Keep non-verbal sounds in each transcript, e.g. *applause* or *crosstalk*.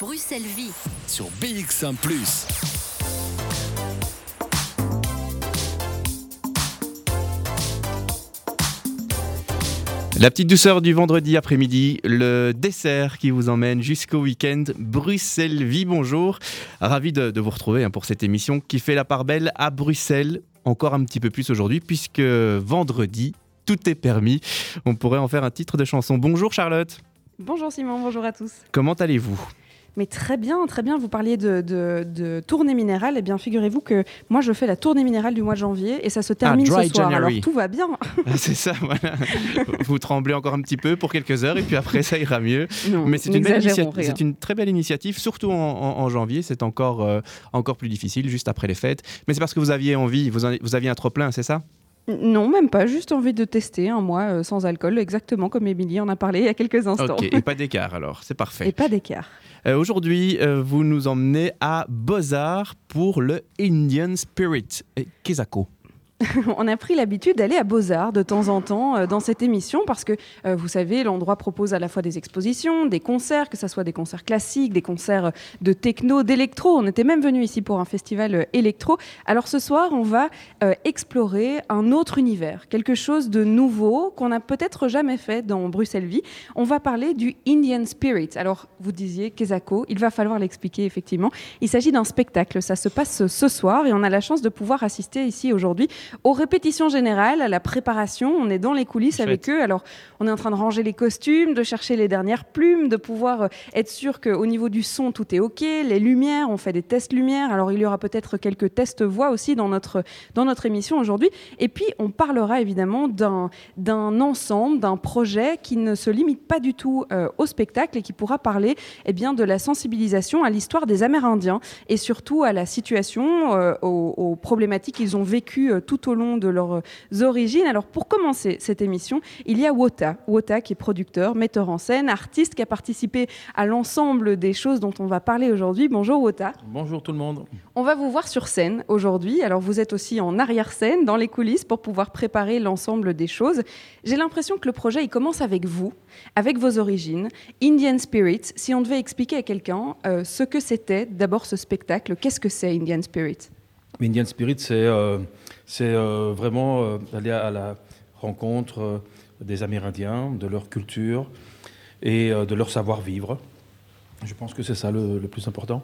Bruxelles Vie. sur BX1 ⁇ La petite douceur du vendredi après-midi, le dessert qui vous emmène jusqu'au week-end. Bruxelles Vie, bonjour. Ravi de, de vous retrouver hein, pour cette émission qui fait la part belle à Bruxelles, encore un petit peu plus aujourd'hui, puisque vendredi, tout est permis. On pourrait en faire un titre de chanson. Bonjour Charlotte, Bonjour Simon, bonjour à tous. comment allez-vous? Mais très bien, très bien, vous parliez de, de- de tournée minérale. Eh bien, figurez-vous que moi, je fais la tournée minérale du mois de janvier et ça se termine Ah, ce soir. January. Alors, tout va bien. Ah, C'est ça, voilà. *laughs* Vous tremblez encore un petit peu pour quelques heures et puis après ça ira mieux. Non, Mais c'est une, c'est très belle initiative, surtout en, en- en janvier. C'est encore, euh, encore plus difficile, juste après les fêtes. Mais c'est parce que vous aviez envie, vous, en- vous aviez un trop-plein, c'est ça? Non, même pas, juste envie de tester un mois euh, sans alcool, exactement comme Émilie en a parlé il y a quelques instants. Ok, et pas d'écart alors, c'est parfait. Et pas d'écart. Euh, Aujourd'hui, euh, vous nous emmenez à Beaux-Arts pour le Indian Spirit. Et Kezako. *laughs* On a pris l'habitude d'aller à Beaux-Arts de temps en temps euh, dans cette émission parce que, euh, vous savez, l'endroit propose à la fois des expositions, des concerts, que ce soit des concerts classiques, des concerts euh, de techno, d'électro. On était même venu ici pour un festival électro. Alors ce soir, on va explorer un autre univers, quelque chose de nouveau qu'on n'a peut-être jamais fait dans Bruxelles Vie. On va parler du Indian Spirit. Alors, vous disiez Kezako, il va falloir l'expliquer effectivement. Il s'agit d'un spectacle, ça se passe ce soir et on a la chance de pouvoir assister ici aujourd'hui aux répétitions générales, à la préparation. On est dans les coulisses Chouette. avec eux. Alors, on est en train de ranger les costumes, de chercher les dernières plumes, de pouvoir euh, être sûr qu'au niveau du son, tout est OK. Les lumières, on fait des tests lumière. Alors, il y aura peut-être quelques tests voix aussi dans notre, dans notre émission aujourd'hui. Et puis, on parlera évidemment d'un d'un ensemble, d'un projet qui ne se limite pas du tout euh, au spectacle et qui pourra parler eh bien, de la sensibilisation à l'histoire des Amérindiens et surtout à la situation, euh, aux, aux problématiques qu'ils ont vécues euh, tout au long de leurs euh, origines. Alors pour commencer cette émission, il y a Wota, Wota qui est producteur, metteur en scène, artiste qui a participé à l'ensemble des choses dont on va parler aujourd'hui. Bonjour Wota. Bonjour tout le monde. On va vous voir sur scène aujourd'hui. Alors vous êtes aussi en arrière-scène, dans les coulisses, pour pouvoir préparer l'ensemble des choses. J'ai l'impression que le projet, il commence avec vous, avec vos origines. Indian Spirit, si on devait expliquer à quelqu'un euh, ce que c'était d'abord ce spectacle, qu'est-ce que c'est Indian Spirit? Indian Spirit, c'est euh, c'est, euh, vraiment euh, aller à la rencontre euh, des Amérindiens, de leur culture et de leur savoir-vivre. Je pense que c'est ça le, le plus important.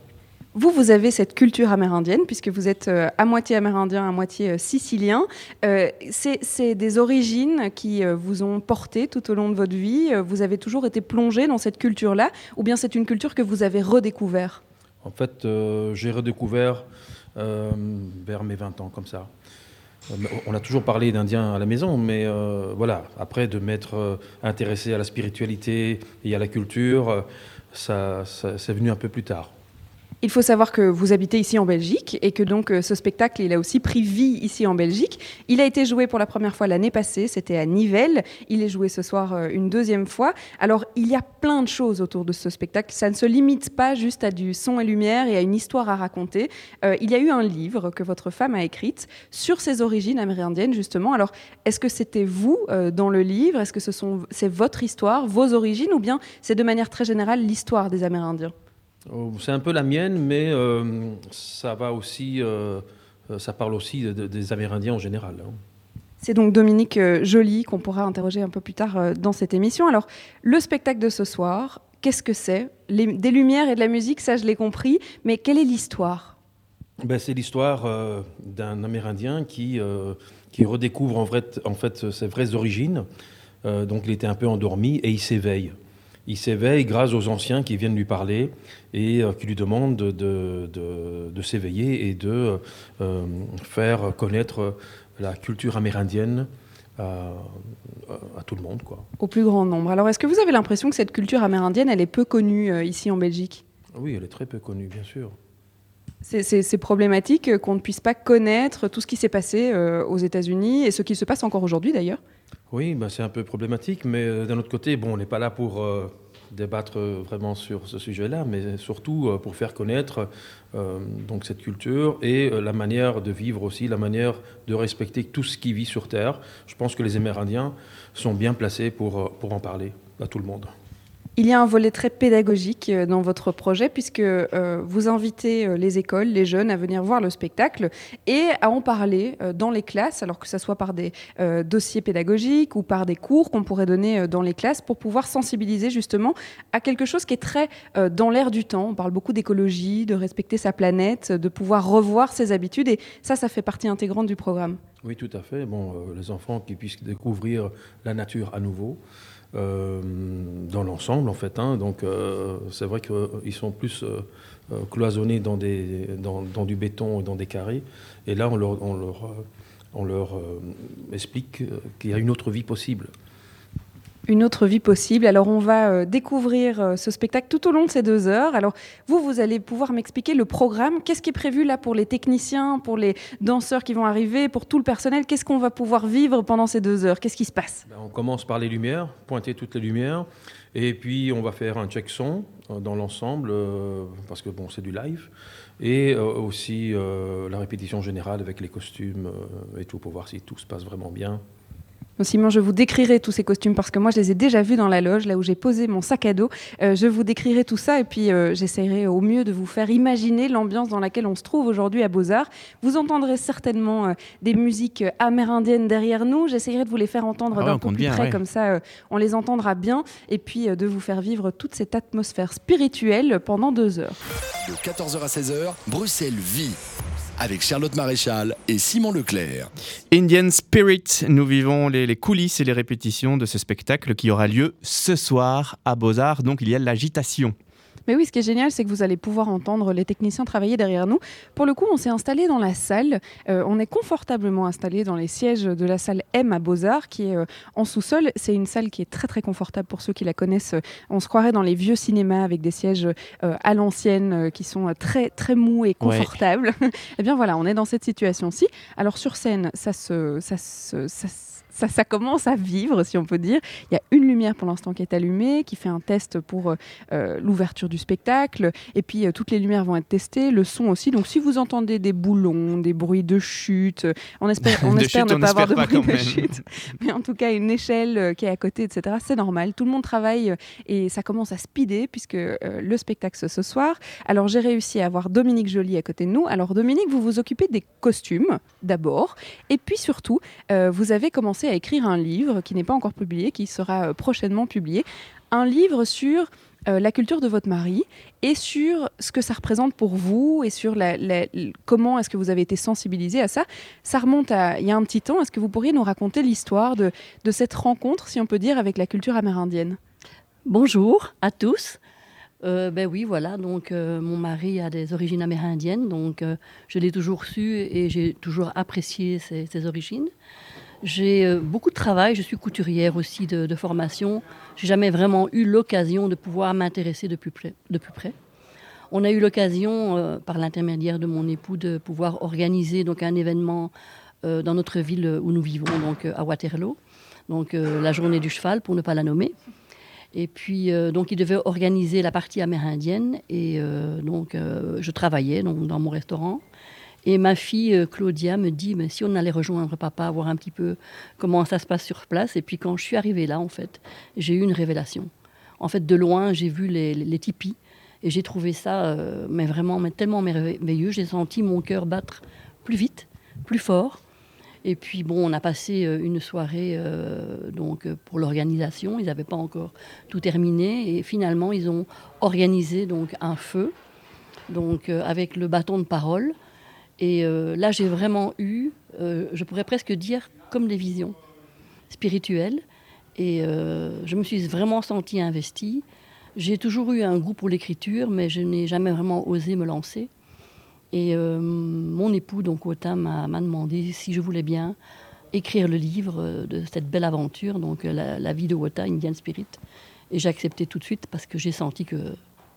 Vous, vous avez cette culture amérindienne, puisque vous êtes euh, à moitié amérindien, à moitié euh, sicilien. Euh, c'est des origines qui vous ont porté tout au long de votre vie. Vous avez toujours été plongé dans cette culture-là, ou bien c'est une culture que vous avez redécouvert? En fait, j'ai redécouvert vers mes 20 ans, comme ça. Euh, On a toujours parlé d'Indiens à la maison, mais euh, voilà, après de m'être euh, intéressé à la spiritualité et à la culture, ça- c'est venu un peu plus tard. Il faut savoir que vous habitez ici en Belgique et que donc euh, ce spectacle, il a aussi pris vie ici en Belgique. Il a été joué pour la première fois l'année passée, c'était à Nivelles. Il est joué ce soir euh, une deuxième fois. Alors, il y a plein de choses autour de ce spectacle. Ça ne se limite pas juste à du son et lumière et à une histoire à raconter. Euh, il y a eu un livre que votre femme a écrit sur ses origines amérindiennes, justement. Alors, est-ce que c'était vous dans le livre? Est-ce que ce c'est votre histoire, vos origines, ou bien c'est de manière très générale l'histoire des Amérindiens? C'est un peu la mienne, mais euh, ça va aussi, euh, euh, ça parle aussi de- de- des Amérindiens en général. hein. C'est donc Dominique Joly qu'on pourra interroger un peu plus tard dans cette émission. Alors, le spectacle de ce soir, qu'est-ce que c'est? Des lumières et de la musique, ça je l'ai compris, mais quelle est l'histoire? Ben, c'est l'histoire euh, d'un Amérindien qui, qui redécouvre en, vrai, en fait ses vraies origines. Donc il était un peu endormi et il s'éveille. Il s'éveille grâce aux anciens qui viennent lui parler et euh, qui lui demandent de, de- de- de s'éveiller et de euh, faire connaître la culture amérindienne à, à tout le monde. Quoi. au plus grand nombre Alors, est-ce que vous avez l'impression que cette culture amérindienne, elle est peu connue euh, ici en Belgique? Oui, elle est très peu connue, bien sûr. C'est- problématique qu'on ne puisse pas connaître tout ce qui s'est passé euh, aux États-Unis et ce qui se passe encore aujourd'hui d'ailleurs. Oui, ben, c'est un peu problématique, mais euh, d'un autre côté, bon, on n'est pas là pour euh, débattre euh, vraiment sur ce sujet-là, mais surtout pour faire connaître donc cette culture et la manière de vivre aussi, la manière de respecter tout ce qui vit sur Terre. Je pense que les Amérindiens sont bien placés pour en parler à tout le monde. Il y a un volet très pédagogique euh, dans votre projet puisque euh, vous invitez euh, les écoles, les jeunes à venir voir le spectacle et à en parler dans les classes, alors que ce soit par des dossiers pédagogiques ou par des cours qu'on pourrait donner dans les classes pour pouvoir sensibiliser justement à quelque chose qui est très dans l'air du temps. On parle beaucoup d'écologie, de respecter sa planète, de pouvoir revoir ses habitudes et ça, ça fait partie intégrante du programme. Oui, tout à fait. Bon, les enfants qui puissent découvrir la nature à nouveau. Euh, dans l'ensemble en fait. Hein. Donc euh, c'est vrai qu'ils sont plus euh, cloisonnés dans, du béton et dans des carrés. Et là, on leur explique qu'il y a une autre vie possible une autre vie possible. Alors on va euh, découvrir euh, ce spectacle tout au long de ces deux heures. Alors vous, vous allez pouvoir m'expliquer le programme. Qu'est-ce qui est prévu là pour les techniciens, pour les danseurs qui vont arriver, pour tout le personnel? Qu'est-ce qu'on va pouvoir vivre pendant ces deux heures? Qu'est-ce qui se passe? Ben, On commence par les lumières, pointer toutes les lumières. Et puis on va faire un check son euh, dans l'ensemble, parce que bon, c'est du live. Et aussi la répétition générale avec les costumes et tout, pour voir si tout se passe vraiment bien. Simon, je vous décrirai tous ces costumes parce que moi, je les ai déjà vus dans la loge, là où j'ai posé mon sac à dos. Euh, je vous décrirai tout ça et puis euh, j'essaierai au mieux de vous faire imaginer l'ambiance dans laquelle on se trouve aujourd'hui à Beaux-Arts. Vous entendrez certainement euh, des musiques amérindiennes derrière nous. J'essaierai de vous les faire entendre ah d'un peu plus près, comme ça on les entendra bien et puis de vous faire vivre toute cette atmosphère spirituelle pendant deux heures. De 14h à 16h, Bruxelles vit avec Charlotte Maréchal et Simon Leclerc. Indian Spirit, nous vivons les, coulisses et les répétitions de ce spectacle qui aura lieu ce soir à Beaux-Arts, donc il y a l'agitation. Mais oui, ce qui est génial, c'est que vous allez pouvoir entendre les techniciens travailler derrière nous. Pour le coup, on s'est installé dans la salle. Euh, on est confortablement installé dans les sièges de la salle M à Beaux-Arts, qui est euh, en sous-sol. C'est une salle qui est très très confortable pour ceux qui la connaissent. On se croirait dans les vieux cinémas avec des sièges euh, à l'ancienne qui sont très très mous et confortables. *laughs* eh bien voilà, on est dans cette situation-ci. Alors sur scène, ça se, ça se, ça se ça, commence à vivre, si on peut dire. Il y a une lumière pour l'instant qui est allumée, qui fait un test pour euh, l'ouverture du spectacle. Et puis, euh, toutes les lumières vont être testées, le son aussi. Donc, si vous entendez des boulons, des bruits de chute, on espère, *laughs* on espère ne pas avoir de bruit de chute. *laughs* Mais en tout cas, une échelle euh, qui est à côté, etc., c'est normal. Tout le monde travaille et ça commence à speeder puisque le spectacle ce soir. Alors, j'ai réussi à avoir Dominique Joly à côté de nous. Alors, Dominique, vous vous occupez des costumes d'abord. Et puis surtout, vous avez commencé à écrire un livre qui n'est pas encore publié, qui sera euh, prochainement publié. Un livre sur euh, la culture de votre mari et sur ce que ça représente pour vous et sur comment est-ce que vous avez été sensibilisé à ça. Ça remonte à il y a un petit temps. Est-ce que vous pourriez nous raconter l'histoire de, cette rencontre, si on peut dire, avec la culture amérindienne? Bonjour à tous. Euh, ben oui, voilà. Donc, mon mari a des origines amérindiennes, donc je l'ai toujours su et j'ai toujours apprécié ses origines. J'ai euh, beaucoup de travail, je suis couturière aussi de, de formation. J'ai jamais vraiment eu l'occasion de pouvoir m'intéresser de, plus près. On a eu l'occasion, euh, par l'intermédiaire de mon époux, de pouvoir organiser donc un événement euh, dans notre ville où nous vivons, donc à Waterloo, donc la journée du cheval, pour ne pas la nommer. Et puis, donc, il devait organiser la partie amérindienne. Et donc, je travaillais donc, dans mon restaurant. Et ma fille euh, Claudia me dit mais si on allait rejoindre papa, voir un petit peu comment ça se passe sur place. Et puis quand je suis arrivée là, en fait, j'ai eu une révélation. En fait, de loin, j'ai vu les, les, tipis et j'ai trouvé ça euh, mais vraiment mais tellement merveilleux. J'ai senti mon cœur battre plus vite, plus fort. Et puis bon, on a passé euh, une soirée donc pour l'organisation. Ils n'avaient pas encore tout terminé et finalement ils ont organisé donc un feu, donc avec le bâton de parole. Et euh, là, j'ai vraiment eu, euh, je pourrais presque dire, comme des visions spirituelles. Et euh, je me suis vraiment sentie investie. J'ai toujours eu un goût pour l'écriture, mais je n'ai jamais vraiment osé me lancer. Et mon époux, donc m'a demandé si je voulais bien écrire le livre de cette belle aventure, donc la, vie de Wota, Indian Spirit. Et j'ai accepté tout de suite parce que j'ai senti que,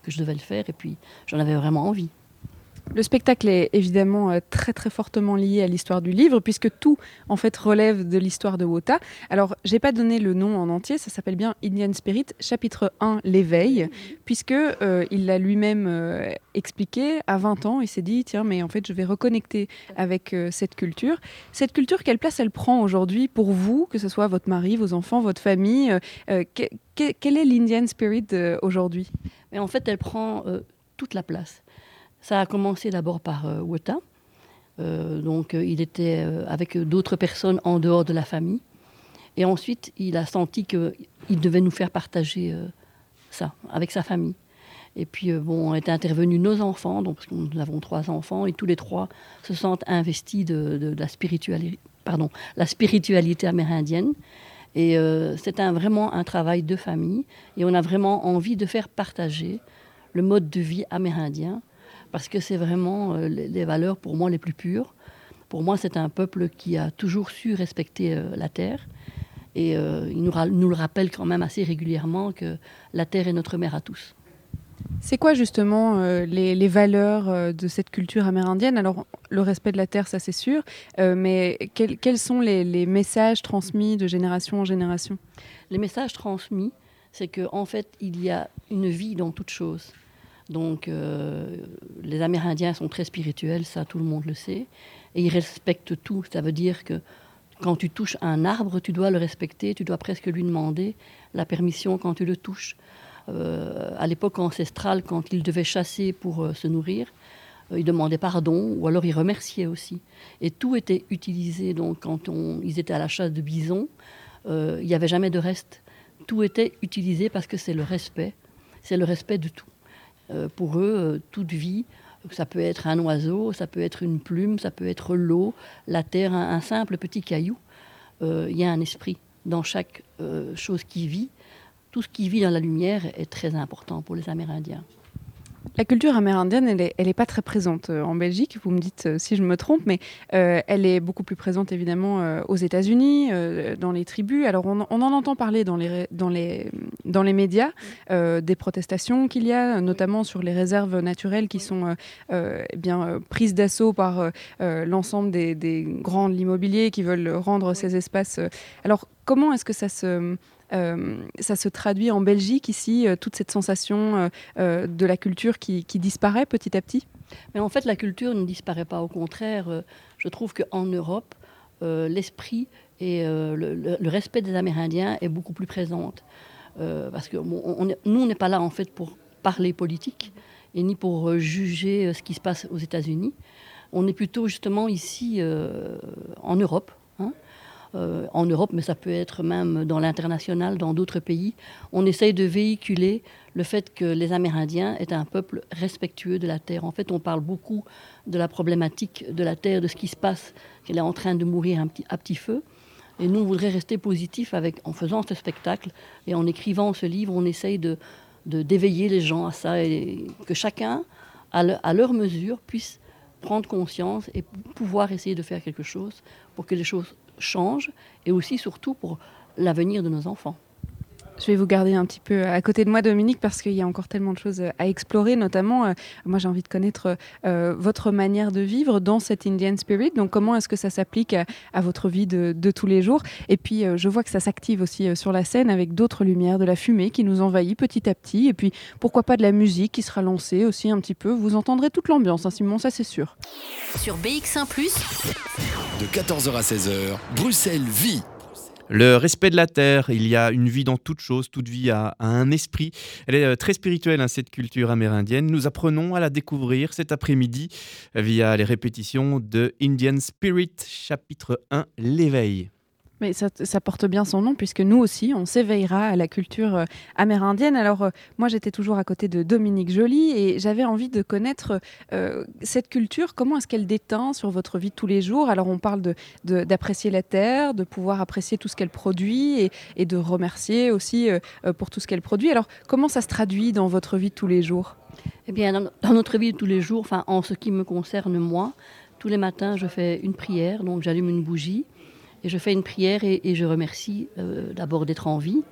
que je devais le faire et puis j'en avais vraiment envie. Le spectacle est évidemment euh, très très fortement lié à l'histoire du livre puisque tout en fait relève de l'histoire de Wota. Alors j'ai pas donné le nom en entier, ça s'appelle bien Indian Spirit, chapitre 1 l'éveil, puisque euh, il l'a lui-même euh, expliqué à 20 ans, il s'est dit tiens mais en fait je vais reconnecter avec cette culture. Cette culture quelle place elle prend aujourd'hui pour vous, que ce soit votre mari, vos enfants, votre famille Quel est l'Indian Spirit aujourd'hui? En fait elle prend toute la place. Ça a commencé d'abord par euh, Wota. Euh, donc euh, il était avec d'autres personnes en dehors de la famille. Et ensuite, il a senti qu'il devait nous faire partager ça avec sa famille. Et puis, bon, est intervenus nos enfants, donc, parce que nous avons trois enfants, et tous les trois se sentent investis de, la, spiritualité, pardon, la spiritualité amérindienne. Et c'est un, vraiment un travail de famille. Et on a vraiment envie de faire partager le mode de vie amérindien parce que c'est vraiment euh, les valeurs pour moi les plus pures. Pour moi, c'est un peuple qui a toujours su respecter euh, la terre. Et euh, il nous, nous, le rappelle quand même assez régulièrement que la terre est notre mère à tous. C'est quoi justement les, valeurs de cette culture amérindienne? Alors, le respect de la terre, ça c'est sûr, mais quels sont les, les, messages transmis de génération en génération? Les messages transmis, c'est qu'en en fait, il y a une vie dans toute chose. Donc, euh, les Amérindiens sont très spirituels, ça tout le monde le sait, et ils respectent tout. Ça veut dire que quand tu touches un arbre, tu dois le respecter, tu dois presque lui demander la permission quand tu le touches. Euh, à l'époque ancestrale, quand ils devaient chasser pour euh, se nourrir, ils demandaient pardon ou alors ils remerciaient aussi. Et tout était utilisé. Donc, quand ils étaient à la chasse de bisons, il n'y avait jamais de reste. Tout était utilisé parce que c'est le respect. C'est le respect de tout. Euh, pour eux, euh, toute vie, ça peut être un oiseau, ça peut être une plume, ça peut être l'eau, la terre, un, simple petit caillou. Euh, il y a un esprit dans chaque chose qui vit. Tout ce qui vit dans la lumière est très important pour les Amérindiens. La culture amérindienne, elle n'est est pas très présente euh, en Belgique, vous me dites euh, si je me trompe, mais euh, elle est beaucoup plus présente évidemment aux États-Unis, dans les tribus. Alors on, en entend parler dans les, dans les, dans les médias, des protestations qu'il y a, notamment sur les réserves naturelles qui sont eh bien, prises d'assaut par l'ensemble des, des grands immobiliers qui veulent rendre ces espaces. Alors comment est-ce que ça se ça se traduit en Belgique ici, euh, toute cette sensation euh, de la culture qui, disparaît petit à petit Mais en fait, la culture ne disparaît pas. Au contraire, je trouve qu'en Europe, l'esprit et le, respect des Amérindiens est beaucoup plus présent. parce que nous, on n'est pas là en fait pour parler politique et ni pour juger ce qui se passe aux États-Unis. On est plutôt justement ici en Europe, euh, en Europe, mais ça peut être même dans l'international, dans d'autres pays. On essaye de véhiculer le fait que les Amérindiens est un peuple respectueux de la terre. En fait, on parle beaucoup de la problématique de la terre, de ce qui se passe, qu'elle est en train de mourir à petit feu. Et nous, on voudrait rester positif en faisant ce spectacle et en écrivant ce livre, on essaye de, d'éveiller les gens à ça et que chacun, à leur mesure, puisse prendre conscience et pouvoir essayer de faire quelque chose pour que les choses change et aussi surtout pour l'avenir de nos enfants. Je vais vous garder un petit peu à côté de moi, Dominique, parce qu'il y a encore tellement de choses à explorer, notamment, euh, moi j'ai envie de connaître euh, votre manière de vivre dans cette Indian Spirit. Donc comment est-ce que ça s'applique à, votre vie de, tous les jours? Et puis euh, je vois que ça s'active aussi sur la scène avec d'autres lumières, de la fumée qui nous envahit petit à petit. Et puis pourquoi pas de la musique qui sera lancée aussi un petit peu. Vous entendrez toute l'ambiance, hein, Simon, ça c'est sûr. Sur BX1 ⁇ de 14h à 16h, Bruxelles vit. Le respect de la terre, il y a une vie dans toute chose, toute vie a, un esprit. Elle est euh, très spirituelle, hein, cette culture amérindienne. Nous apprenons à la découvrir cet après-midi via les répétitions de Indian Spirit, chapitre 1, l'éveil. Mais ça, porte bien son nom puisque nous aussi, on s'éveillera à la culture euh, amérindienne. Alors euh, moi, j'étais toujours à côté de Dominique Joly et j'avais envie de connaître euh, cette culture. Comment est-ce qu'elle déteint sur votre vie de tous les jours? Alors on parle d'apprécier la terre, de pouvoir apprécier tout ce qu'elle produit et, de remercier aussi pour tout ce qu'elle produit. Alors comment ça se traduit dans votre vie de tous les jours? Eh bien, dans, notre vie de tous les jours, enfin en ce qui me concerne moi, tous les matins, je fais une prière, donc j'allume une bougie et je fais une prière et, je remercie euh, d'abord d'être en vie.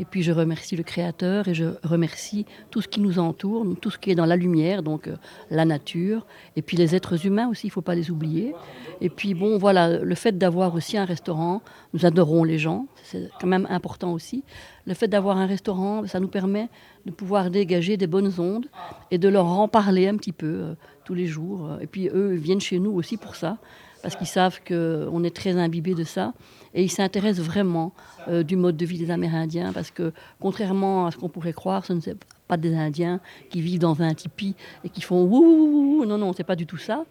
Et puis je remercie le Créateur et je remercie tout ce qui nous entoure, tout ce qui est dans la lumière, donc euh, la nature, et puis les êtres humains aussi, il ne faut pas les oublier. Et puis bon, voilà, le fait d'avoir aussi un restaurant, nous adorons les gens, c'est quand même important aussi. Le fait d'avoir un restaurant, ça nous permet de pouvoir dégager des bonnes ondes et de leur en parler un petit peu euh, tous les jours. Et puis eux viennent chez nous aussi pour ça parce qu'ils savent qu'on est très imbibé de ça. Et ils s'intéressent vraiment euh, du mode de vie des Amérindiens, parce que contrairement à ce qu'on pourrait croire, ce ne sont pas des Indiens qui vivent dans un tipi et qui font ouh, non, non, c'est pas du tout ça.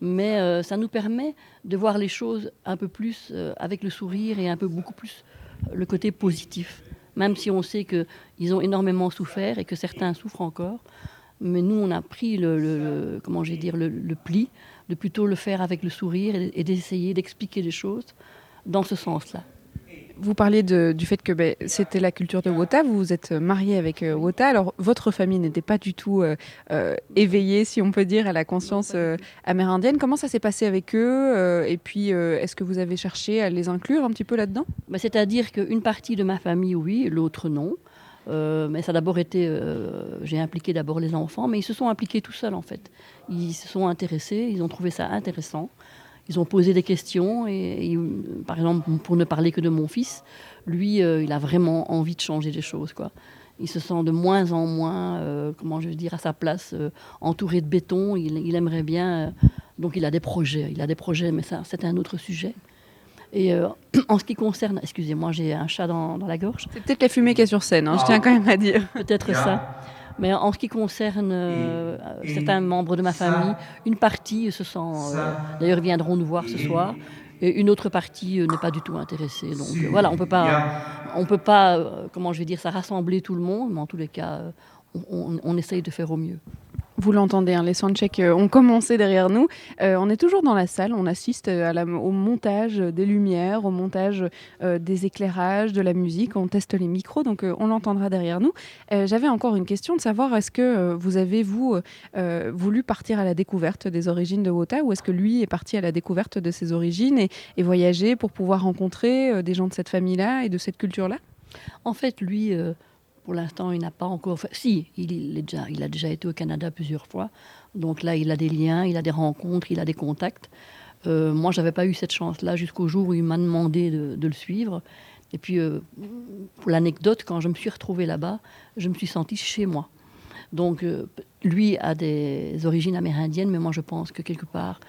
Mais euh, ça nous permet de voir les choses un peu plus euh, avec le sourire et un peu beaucoup plus le côté positif. Même si on sait qu'ils ont énormément souffert et que certains souffrent encore. Mais nous, on a pris le, comment dire, le, le pli de plutôt le faire avec le sourire et, d'essayer d'expliquer les choses dans ce sens-là. Vous parliez du fait que ben, c'était la culture de Wota, vous vous êtes marié avec euh, Wota, alors votre famille n'était pas du tout euh, euh, éveillée, si on peut dire, à la conscience amérindienne. Comment ça s'est passé avec eux Et puis, est-ce que vous avez cherché à les inclure un petit peu là-dedans? Ben, C'est-à-dire qu'une partie de ma famille, oui, l'autre non. Euh, mais ça a d'abord été, euh, j'ai impliqué d'abord les enfants, mais ils se sont impliqués tout seuls en fait. Ils se sont intéressés, ils ont trouvé ça intéressant. Ils ont posé des questions et, par exemple, pour ne parler que de mon fils, lui, euh, il a vraiment envie de changer les choses quoi. Il se sent de moins en moins, comment je veux dire, à sa place, entouré de béton. Il, il aimerait bien, donc il a des projets. Il a des projets, mais ça, c'est un autre sujet. Et euh, *clears throat* en ce qui concerne, excusez-moi, j'ai un chat dans, la gorge. C'est peut-être la fumée qui est sur scène, hein, je tiens quand même à dire. *laughs* Peut-être ça. Mais en ce qui concerne euh, certains membres de ma famille, une partie se sent, euh, d'ailleurs, viendront nous voir ce soir. Et une autre partie n'est pas du tout intéressée. Donc voilà, on peut pas, on peut pas, comment je vais dire, ça rassembler tout le monde, mais en tous les cas, on, on essaye de faire au mieux. Vous l'entendez, hein, les soundchecks euh, ont commencé derrière nous. Euh, on est toujours dans la salle, on assiste euh, au montage des lumières, au montage des éclairages, de la musique, on teste les micros, donc on l'entendra derrière nous. J'avais encore une question de savoir, est-ce que vous avez, vous, voulu partir à la découverte des origines de Wota ou est-ce que lui est parti à la découverte de ses origines et voyager pour pouvoir rencontrer des gens de cette famille-là et de cette culture-là? En fait, lui pour l'instant, il n'a pas encore. Fait... Si, il, est déjà, il a déjà été au Canada plusieurs fois. Donc là, il a des liens, il a des rencontres, il a des contacts. Euh, moi, j'avais pas eu cette chance-là jusqu'au jour où il m'a demandé de, le suivre. Et puis, euh, pour l'anecdote, quand je me suis retrouvée là-bas, je me suis sentie chez moi. Donc, euh, lui a des origines amérindiennes, mais moi, je pense que quelque part,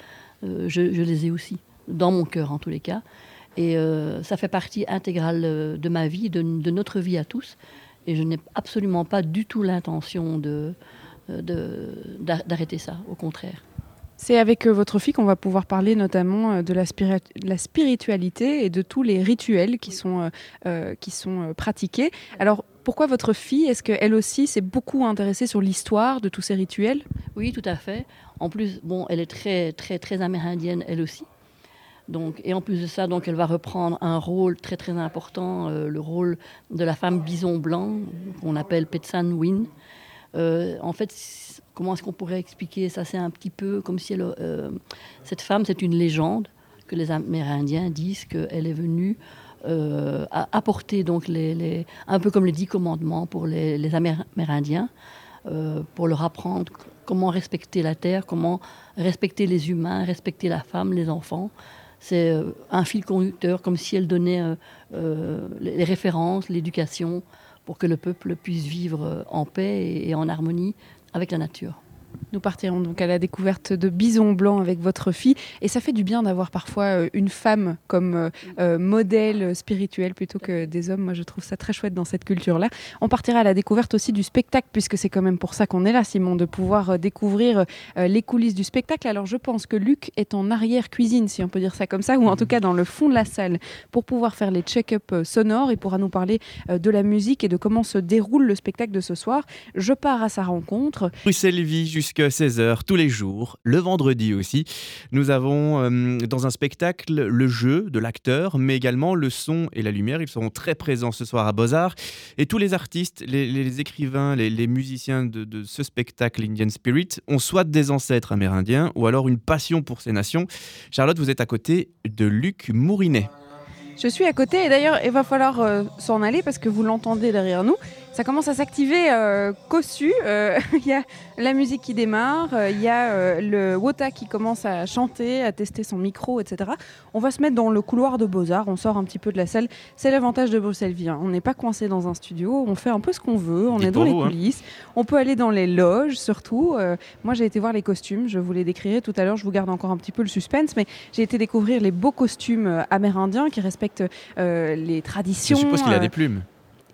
je, les ai aussi, dans mon cœur en tous les cas. Et ça fait partie intégrale de ma vie, de notre vie à tous. Et je n'ai absolument pas du tout l'intention de, d'arrêter ça, au contraire. C'est avec euh, votre fille qu'on va pouvoir parler notamment euh, de la, la, spiritualité et de tous les rituels qui sont, euh, qui sont pratiqués. Alors, pourquoi votre fille? Est-ce qu'elle aussi s'est beaucoup intéressée sur l'histoire de tous ces rituels? Oui, tout à fait. En plus, bon, elle est très, très, très amérindienne, elle aussi. Donc, et en plus de ça, donc, elle va reprendre un rôle très très important, euh, le rôle de la femme bison blanc, qu'on appelle Petsan Win. Euh, en fait, comment est-ce qu'on pourrait expliquer ça? C'est un petit peu comme si euh, cette femme, c'est une légende que les Amérindiens disent qu'elle est venue apporter donc les, un peu comme les dix commandements pour les, les Amérindiens, pour leur apprendre comment respecter la terre, comment respecter les humains, respecter la femme, les enfants c'est euh, un fil conducteur, comme si elle donnait euh, euh, les références, l'éducation, pour que le peuple puisse vivre en paix et en harmonie avec la nature. Nous partirons donc à la découverte de Bison Blanc avec votre fille. Et ça fait du bien d'avoir parfois euh, une femme comme euh, euh, modèle spirituel plutôt que des hommes. Moi, je trouve ça très chouette dans cette culture-là. On partira à la découverte aussi du spectacle, puisque c'est quand même pour ça qu'on est là, Simon, de pouvoir découvrir les coulisses du spectacle. Alors, je pense que Luc est en arrière-cuisine, si on peut dire ça comme ça, ou en tout cas dans le fond de la salle, pour pouvoir faire les check-up sonores. Il pourra nous parler de la musique et de comment se déroule le spectacle de ce soir. Je pars à sa rencontre. Vie, jusqu'à 16h tous les jours, le vendredi aussi. Nous avons euh, dans un spectacle le jeu de l'acteur, mais également le son et la lumière. Ils seront très présents ce soir à Beaux-Arts. Et tous les artistes, les, écrivains, les, musiciens de, ce spectacle Indian Spirit ont soit des ancêtres amérindiens ou alors une passion pour ces nations. Charlotte, vous êtes à côté de Luc Mourinet. Je suis à côté et d'ailleurs il va falloir euh, s'en aller parce que vous l'entendez derrière nous. Ça commence à s'activer euh, cossu. Euh, *laughs* Il y a la musique qui démarre, euh, il y a le Wota qui commence à chanter, à tester son micro, etc. On va se mettre dans le couloir de Beaux-Arts, on sort un petit peu de la salle. C'est l'avantage de Bruxelles Vie. hein. On n'est pas coincé dans un studio, on fait un peu ce qu'on veut, on Dites est dans les vous, hein. coulisses. On peut aller dans les loges surtout. Moi j'ai été voir les costumes, je vous les décrirai tout à l'heure, je vous garde encore un petit peu le suspense, mais j'ai été découvrir les beaux costumes amérindiens qui respectent les Je traditions. suppose qu'il a des plumes.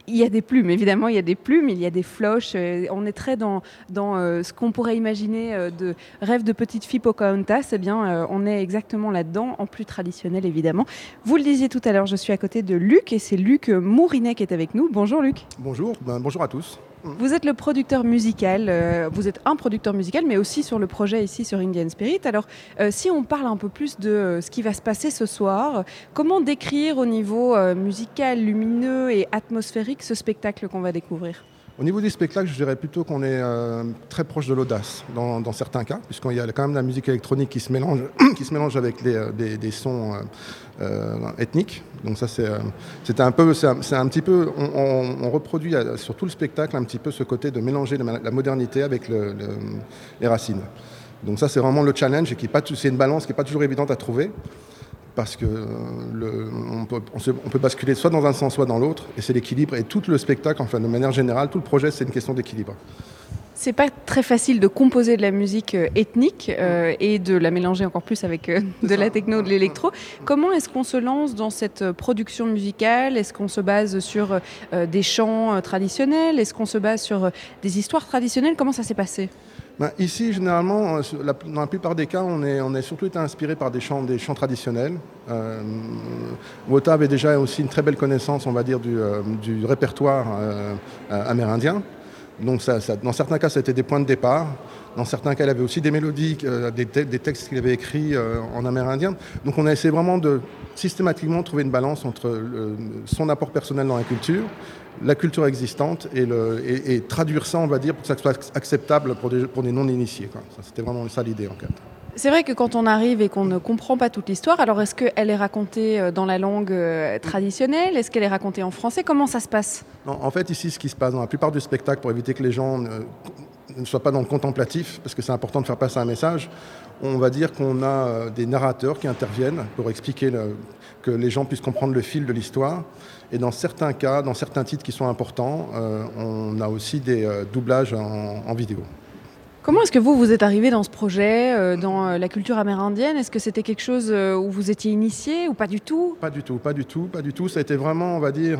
Il y a des plumes, évidemment, il y a des plumes, il y a des floches. euh, on est très dans, dans euh, ce qu'on pourrait imaginer euh, de rêve de petite fille Pocahontas. Eh bien, on est exactement là-dedans, en plus traditionnel, évidemment. Vous le disiez tout à l'heure, je suis à côté de Luc et c'est Luc Mourinet qui est avec nous. Bonjour Luc. Bonjour, ben, bonjour à tous. Vous êtes le producteur musical, euh, vous êtes un producteur musical, mais aussi sur le projet ici sur Indian Spirit. Alors, euh, si on parle un peu plus de euh, ce qui va se passer ce soir, comment décrire au niveau musical, lumineux et atmosphérique ce spectacle qu'on va découvrir? Au niveau du spectacle, je dirais plutôt qu'on est euh, très proche de l'audace dans, certains cas, puisqu'il y a quand même la musique électronique qui se mélange, *clears throat* qui se mélange avec euh, des, sons euh, ethniques. Donc ça, c'est un peu, c'est un, petit peu, on, reproduit sur tout le spectacle un petit peu ce côté de mélanger la, modernité avec le- le- les racines. Donc ça, c'est vraiment le challenge et c'est une balance qui n'est pas toujours évidente à trouver. Parce que euh, le- on, peut, on se- on peut basculer soit dans un sens, soit dans l'autre, et c'est l'équilibre. Et tout le spectacle, enfin de manière générale, tout le projet, c'est une question d'équilibre. C'est pas très facile de composer de la musique euh, ethnique euh, et de la mélanger encore plus avec euh, de la techno, de l'électro. Comment est-ce qu'on se lance dans cette production musicale? Est-ce qu'on se base sur euh, des chants traditionnels? Est-ce qu'on se base sur des histoires traditionnelles? Comment ça s'est passé? Ben, ici, généralement, euh, dans la plupart des cas, on est, surtout été inspiré par des chants, traditionnels. Euh, avait déjà aussi une très belle connaissance, on va dire, du, euh, répertoire euh, amérindien. Donc, ça, ça- dans certains cas, c'était des points de départ. Dans certains cas, il avait aussi des mélodies, euh, des, te- des textes qu'il avait écrits euh, en amérindien. Donc, on a essayé vraiment de systématiquement trouver une balance entre le- son apport personnel dans la culture, la culture existante et, traduire ça, on va dire, pour que ça soit acceptable pour des, pour des non-initiés. Ça, C'était vraiment ça l'idée en fait. C'est vrai que quand on arrive et qu'on ne comprend pas toute l'histoire, alors est-ce qu'elle est racontée euh, dans la langue euh, traditionnelle? Est-ce qu'elle est racontée en français? Comment ça se passe? En fait, ici, ce qui se passe dans la plupart du spectacle, pour éviter que les gens ne, soient pas dans le contemplatif, parce que c'est important de faire passer un message, on va dire qu'on a euh, des narrateurs qui interviennent pour expliquer que les gens puissent comprendre le fil de l'histoire. Et dans certains cas, dans certains titres qui sont importants, on a aussi des doublages en vidéo. Comment est-ce que vous, vous êtes arrivé dans ce projet, euh, dans euh, la culture amérindienne? Est-ce que c'était quelque chose euh, où vous étiez initié ou pas du tout? Pas du tout, pas du tout, pas du tout. Ça vraiment, on va dire,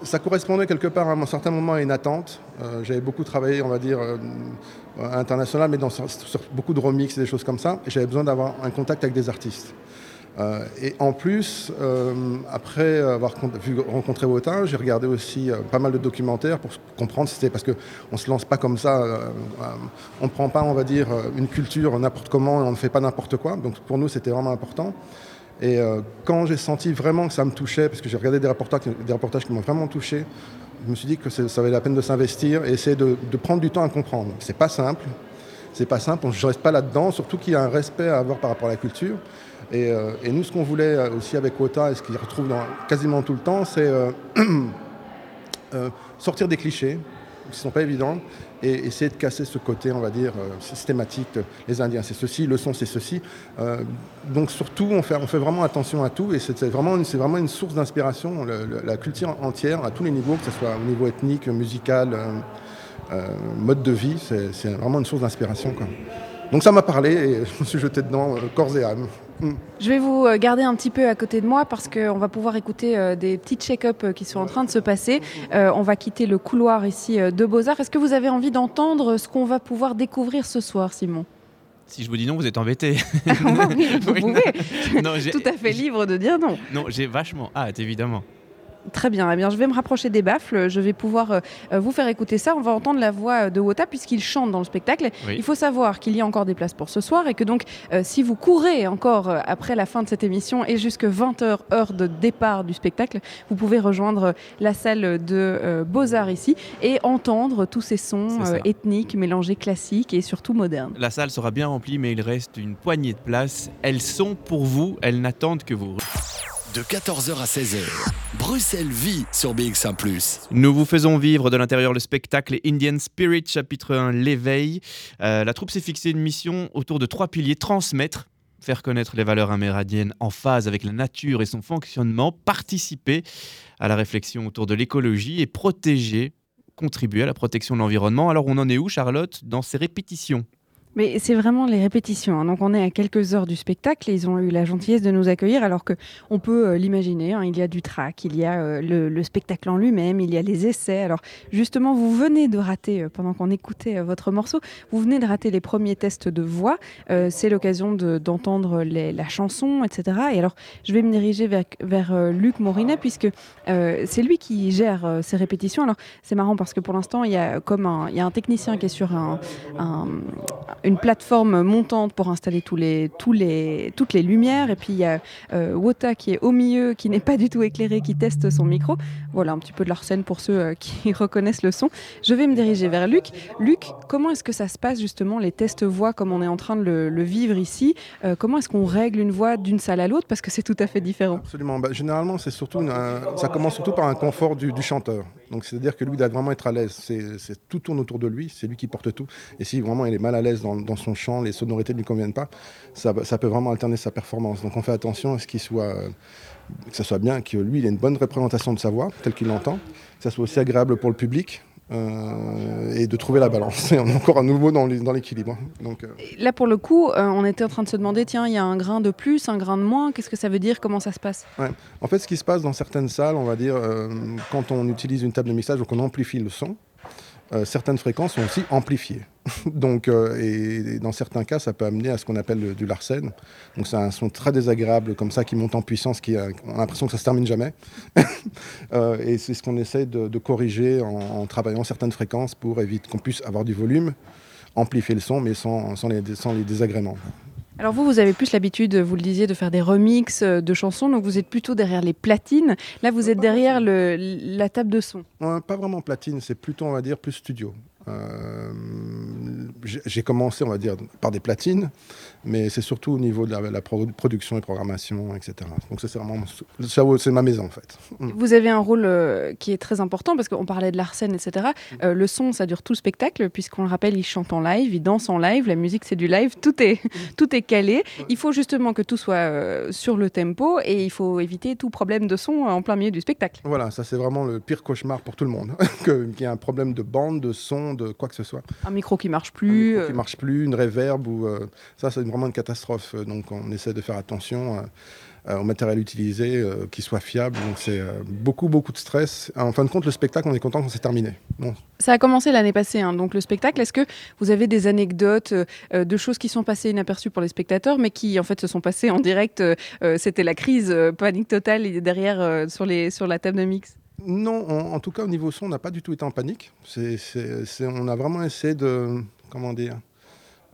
ça correspondait quelque part à un certain moment à une attente. J'avais beaucoup travaillé, on va dire, à l'international, mais dans, sur, sur beaucoup de remix et des choses comme ça. J'avais besoin d'avoir un contact avec des artistes. Euh, et en plus, euh, après avoir vu, rencontré Wotin, j'ai regardé aussi euh, pas mal de documentaires pour comprendre si c'était parce qu'on ne se lance pas comme ça, on ne prend pas, on va dire, une culture n'importe comment et on ne fait pas n'importe quoi. Donc pour nous, c'était vraiment important. Et quand j'ai senti vraiment que ça me touchait, parce que j'ai regardé des reportages, des reportages qui m'ont vraiment touché, je me suis dit que ça valait la peine de s'investir et essayer de, prendre du temps à comprendre. C'est pas simple, c'est pas simple, je reste pas là-dedans, surtout qu'il y a un respect à avoir par rapport à la culture. Et, euh, et nous, ce qu'on voulait euh, aussi avec Wota, et ce qu'il retrouve dans quasiment tout le temps, c'est euh, *clears throat* sortir des clichés, qui ne sont pas évidents, et essayer de casser ce côté, on va dire, systématique. Les Indiens, c'est ceci, le son, c'est ceci. Donc surtout, on fait, vraiment attention à tout, et c'est vraiment, vraiment une source d'inspiration, la culture entière, à tous les niveaux, que ce soit au niveau ethnique, musical, mode de vie, c'est vraiment une source d'inspiration. Donc ça m'a parlé, et *laughs* je me suis jeté dedans, euh, corps et âme. Je vais vous euh, garder un petit peu à côté de moi parce qu'on va pouvoir écouter euh, des petits check-up qui sont en train de se passer. Euh, on va quitter le couloir ici de Beaux-Arts. Est-ce que vous avez envie d'entendre ce qu'on va pouvoir découvrir ce soir, Simon? Si je vous dis non, vous êtes embêté. *laughs* Oui, Vous *laughs* Oui, pouvez, non, j'ai- tout à fait libre de dire non. Non, j'ai vachement hâte, évidemment. Très bien, eh bien, je vais me rapprocher des baffles, je vais pouvoir euh, euh, vous faire écouter ça. On va entendre la voix euh, de Wota puisqu'il chante dans le spectacle. Oui. Il faut savoir qu'il y a encore des places pour ce soir et que donc euh, si vous courez encore euh, après la fin de cette émission et jusque 20h heure de départ du spectacle, vous pouvez rejoindre la salle de Beaux-Arts ici et entendre tous ces sons ethniques mélangés classiques et surtout modernes. La salle sera bien remplie, mais il reste une poignée de places. Elles sont pour vous, elles n'attendent que vous. De 14h à 16h. Bruxelles vit sur BX1 ⁇ Nous vous faisons vivre de l'intérieur le spectacle Indian Spirit, chapitre 1, l'éveil. Euh, la troupe s'est fixée une mission autour de trois piliers, transmettre, faire connaître les valeurs amérindiennes en phase avec la nature et son fonctionnement, participer à la réflexion autour de l'écologie et protéger, contribuer à la protection de l'environnement. Alors on en est où, Charlotte, dans ces répétitions? Mais c'est vraiment les répétitions. Hein. Donc on est à quelques heures du spectacle et ils ont eu la gentillesse de nous accueillir alors que on peut euh, l'imaginer. Hein. Il y a du track, il y a euh, le, spectacle en lui-même, il y a les essais. Alors justement, vous venez de rater, euh, pendant qu'on écoutait votre morceau, vous venez de rater les premiers tests de voix. c'est l'occasion d'entendre la chanson, etc. Et alors je vais me diriger vers, vers Luc Morinet puisque c'est lui qui gère ces répétitions. Alors c'est marrant parce que pour l'instant, il y a comme un, il y a un technicien qui est sur un, un une plateforme montante pour installer tous les, tous les, toutes les lumières. Et puis il y a euh, Wota qui est au milieu, qui n'est pas du tout éclairé, qui teste son micro. Voilà un petit peu de leur scène pour ceux euh, *laughs* qui reconnaissent le son. Je vais me diriger vers Luc. Luc, comment est-ce que ça se passe justement les tests voix comme on est en train de le, vivre ici? Euh, Comment est-ce qu'on règle une voix d'une salle à l'autre? Parce que c'est tout à fait différent. Absolument. Bah, généralement, c'est surtout ça commence surtout par un confort du, du chanteur. Donc c'est-à-dire que lui doit vraiment être à l'aise. C'est, tout tourne autour de lui, c'est lui qui porte tout. Et si vraiment il est mal à l'aise dans, son chant, les sonorités ne lui conviennent pas, ça, ça, peut vraiment alterner sa performance. Donc on fait attention à ce qu'il soit, que ça soit bien, que lui il ait une bonne représentation de sa voix, telle qu'il l'entend, que ça soit aussi agréable pour le public, euh, et de trouver la balance. *laughs* Et on est encore à nouveau dans l'équilibre. Donc, euh. Là, pour le coup, euh, on était en train de se demander, tiens, il y a un grain de plus, un grain de moins, qu'est-ce que ça veut dire, comment ça se passe? Ouais. En fait, ce qui se passe dans certaines salles, on va dire, quand on utilise une table de mixage, donc on amplifie le son, euh, certaines fréquences sont aussi amplifiées. *laughs* donc, euh, et, dans certains cas, ça peut amener à ce qu'on appelle du larsen. Donc, c'est un son très désagréable comme ça qui monte en puissance, qui a, on a l'impression que ça se termine jamais. *laughs* Euh, et c'est ce qu'on essaie de, corriger en, travaillant certaines fréquences pour éviter qu'on puisse avoir du volume, amplifier le son, mais sans, sans, les, sans les désagréments. Alors vous, vous avez plus l'habitude, vous le disiez, de faire des remixes euh, de chansons, donc vous êtes plutôt derrière les platines. Là, vous êtes derrière le, la table de son. pas vraiment platine, c'est plutôt, on va dire, plus studio. Euh, j'ai commencé, on va dire, par des platines, mais c'est surtout au niveau de la, production et programmation, etc. Donc c'est vraiment, c'est ma maison en fait. Mm. Vous avez un rôle euh, qui est très important parce qu'on parlait de l'arsène, etc. Mm. Euh, le son, ça dure tout le spectacle puisqu'on le rappelle, il chante en live, il danse en live, la musique c'est du live, tout est, mm. tout est calé. Il faut justement que tout soit sur le tempo et il faut éviter tout problème de son en plein milieu du spectacle. Voilà, ça c'est vraiment le pire cauchemar pour tout le monde, *laughs* qu'il y ait un problème de bande, de son, de quoi que ce soit. Un micro qui marche plus. Un micro qui euh. marche plus, une réverb ou euh, ça c'est vraiment une catastrophe. Donc on essaie de faire attention euh, au matériel utilisé, qui soit fiable. Donc c'est beaucoup beaucoup de stress. En fin de compte, le spectacle, on est content quand c'est terminé. Ça a commencé l'année passée, hein, donc le spectacle. Est-ce que vous avez des anecdotes de choses qui sont passées inaperçues pour les spectateurs, mais qui en fait se sont passées en direct C'était la crise, panique totale derrière sur, les, sur la table de mix? Non, en, tout cas au niveau son, on n'a pas du tout été en panique. on a vraiment essayé de, comment dire,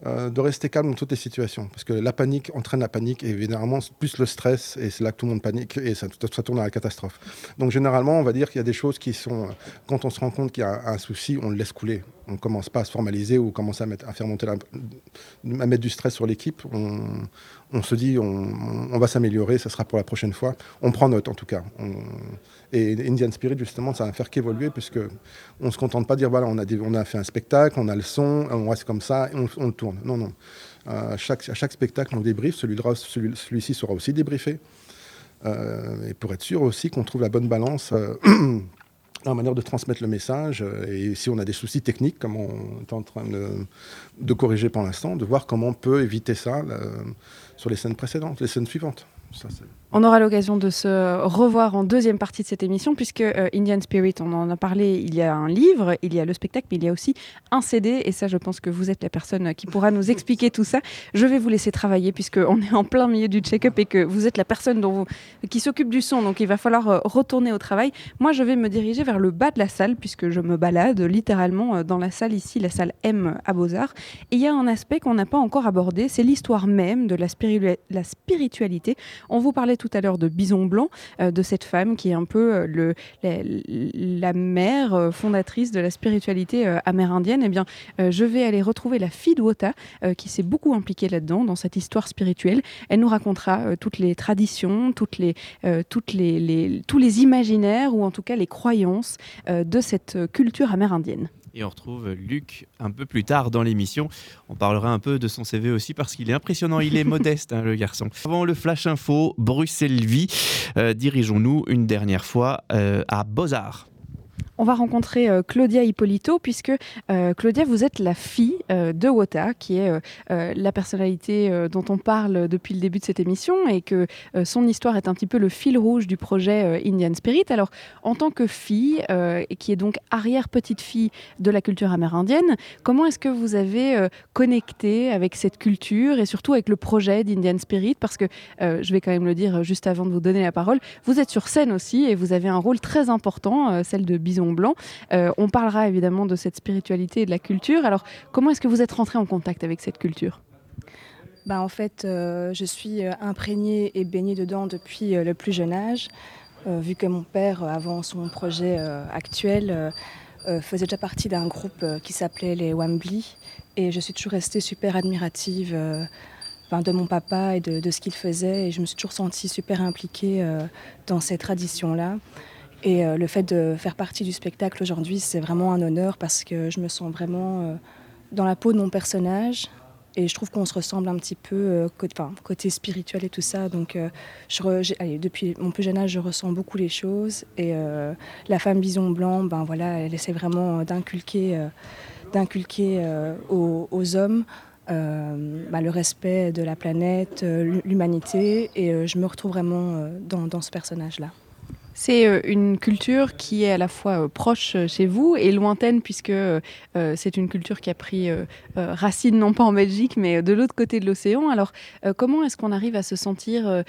euh, de rester calme dans toutes les situations. Parce que la panique entraîne la panique et évidemment, plus le stress, et c'est là que tout le monde panique et ça, tourne à la catastrophe. Donc généralement, on va dire qu'il y a des choses qui sont, quand on se rend compte qu'il y a un souci, on le laisse couler. On commence pas à se formaliser ou commence à, mettre, faire monter mettre du stress sur l'équipe. On, se dit, on, va s'améliorer, ça sera pour la prochaine fois. On prend note en tout cas. Et Indian Spirit, justement, ça va faire qu'évoluer, puisque on ne se contente pas de dire voilà, on a, fait un spectacle, on a le son, on reste comme ça, et on, tourne. Non, non. à, chaque, à chaque spectacle, on débriefe, celui-ci celui, sera aussi débriefé. Euh, et pour être sûr aussi qu'on trouve la bonne balance. Euh, *clears throat* la manière de transmettre le message euh, et si on a des soucis techniques, comme on est en train de, corriger pour l'instant, de voir comment on peut éviter ça sur les scènes précédentes, les scènes suivantes. On aura l'occasion de se revoir en deuxième partie de cette émission, puisque euh, Indian Spirit, on en a parlé, il y a un livre, il y a le spectacle, mais il y a aussi un CD, et ça, je pense que vous êtes la personne qui pourra nous expliquer tout ça. Je vais vous laisser travailler, puisqu'on est en plein milieu du check-up et que vous êtes la personne dont qui s'occupe du son, donc il va falloir euh, retourner au travail. Moi, je vais me diriger vers le bas de la salle, puisque je me balade littéralement euh, dans la salle ici, la salle M à Beaux-Arts. Et il y a un aspect qu'on n'a pas encore abordé, c'est l'histoire même de la, la spiritualité. On vous parlait tout à l'heure de Bison Blanc, de cette femme qui est un peu le, la, mère fondatrice de la spiritualité amérindienne. Eh bien, je vais aller retrouver la fille de Wota qui s'est beaucoup impliquée là-dedans, dans cette histoire spirituelle. Elle nous racontera toutes les traditions, toutes tous les imaginaires ou en tout cas les croyances de cette culture amérindienne. Et on retrouve Luc un peu plus tard dans l'émission. On parlera un peu de son CV aussi parce qu'il est impressionnant, il est *laughs* modeste, hein, le garçon. Avant le Flash Info, Bruxelles Vie, euh, dirigeons-nous une dernière fois euh, à Beaux-Arts on va rencontrer euh, Claudia Hippolito, puisque euh, Claudia, vous êtes la fille euh, de Wota, qui est la personnalité dont on parle depuis le début de cette émission, et que son histoire est un petit peu le fil rouge du projet Indian Spirit. Alors, en tant que fille, et qui est donc arrière-petite-fille de la culture amérindienne, comment est-ce que vous avez connecté avec cette culture et surtout avec le projet d'Indian Spirit? Parce que, je vais quand même le dire juste avant de vous donner la parole, vous êtes sur scène aussi et vous avez un rôle très important, celle de Bison Blanc. Euh, on parlera évidemment de cette spiritualité et de la culture. Alors, comment est-ce que vous êtes rentré en contact avec cette culture? Bah, En fait, euh, je suis euh, imprégnée et baignée dedans depuis le plus jeune âge, vu que mon père, avant son projet actuel, faisait déjà partie d'un groupe qui s'appelait les Wambly. Et je suis toujours restée super admirative de mon papa et de, de ce qu'il faisait. Et je me suis toujours sentie super impliquée dans ces traditions-là. Et euh, le fait de faire partie du spectacle aujourd'hui, c'est vraiment un honneur parce que je me sens vraiment euh, dans la peau de mon personnage. Et je trouve qu'on se ressemble un petit peu euh, côté, spirituel et tout ça. Donc, depuis mon plus jeune âge, je ressens beaucoup les choses. Et la femme bison blanc, ben voilà, elle essaie vraiment d'inculquer, d'inculquer aux, hommes ben, le respect de la planète, l'humanité. Et je me retrouve vraiment dans ce personnage-là. C'est euh, une culture qui est à la fois euh, proche euh, chez vous et lointaine puisque c'est une culture qui a pris racine non pas en Belgique mais de l'autre côté de l'océan. Alors comment est-ce qu'on arrive à se sentir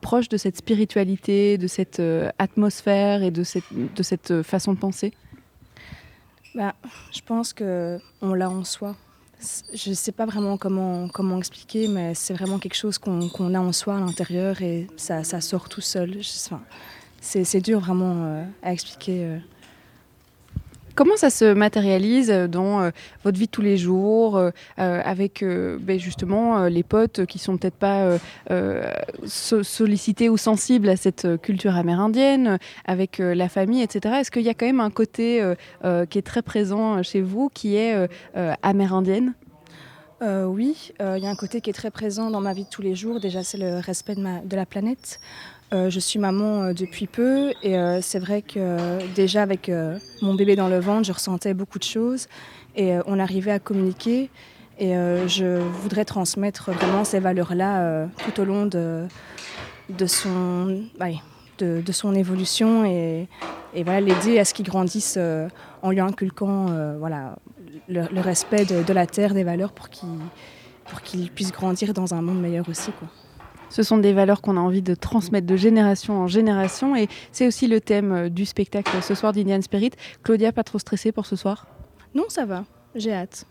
proche de cette spiritualité, de cette atmosphère et de cette, de cette façon de penser? Bah, Je pense qu'on l'a en soi. Je ne sais pas vraiment comment, comment expliquer, mais c'est vraiment quelque chose qu'on a en soi à l'intérieur et ça, sort tout seul. C'est dur vraiment euh, à expliquer. Euh. Comment ça se matérialise dans euh, votre vie de tous les jours, avec ben, justement les potes qui sont peut-être pas sollicités ou sensibles à cette culture amérindienne, avec la famille, etc. Est-ce qu'il y a quand même un côté qui est très présent chez vous, qui est amérindienne? Oui, il y a un côté qui est très présent dans ma vie de tous les jours. Déjà, c'est le respect de, ma, de la planète. Euh, je suis maman euh, depuis peu et euh, c'est vrai que déjà avec mon bébé dans le ventre, je ressentais beaucoup de choses et on arrivait à communiquer. Et je voudrais transmettre vraiment ces valeurs-là tout au long de, de, son, de, son évolution et, voilà, l'aider à ce qu'il grandisse en lui inculquant voilà, le, respect de, de, la terre, des valeurs pour qu'il pour puisse grandir dans un monde meilleur aussi. Quoi. Ce sont des valeurs qu'on a envie de transmettre de génération en génération et c'est aussi le thème euh, du spectacle ce soir d'Indian Spirit. Claudia, pas trop stressée pour ce soir? Non, ça va. J'ai hâte.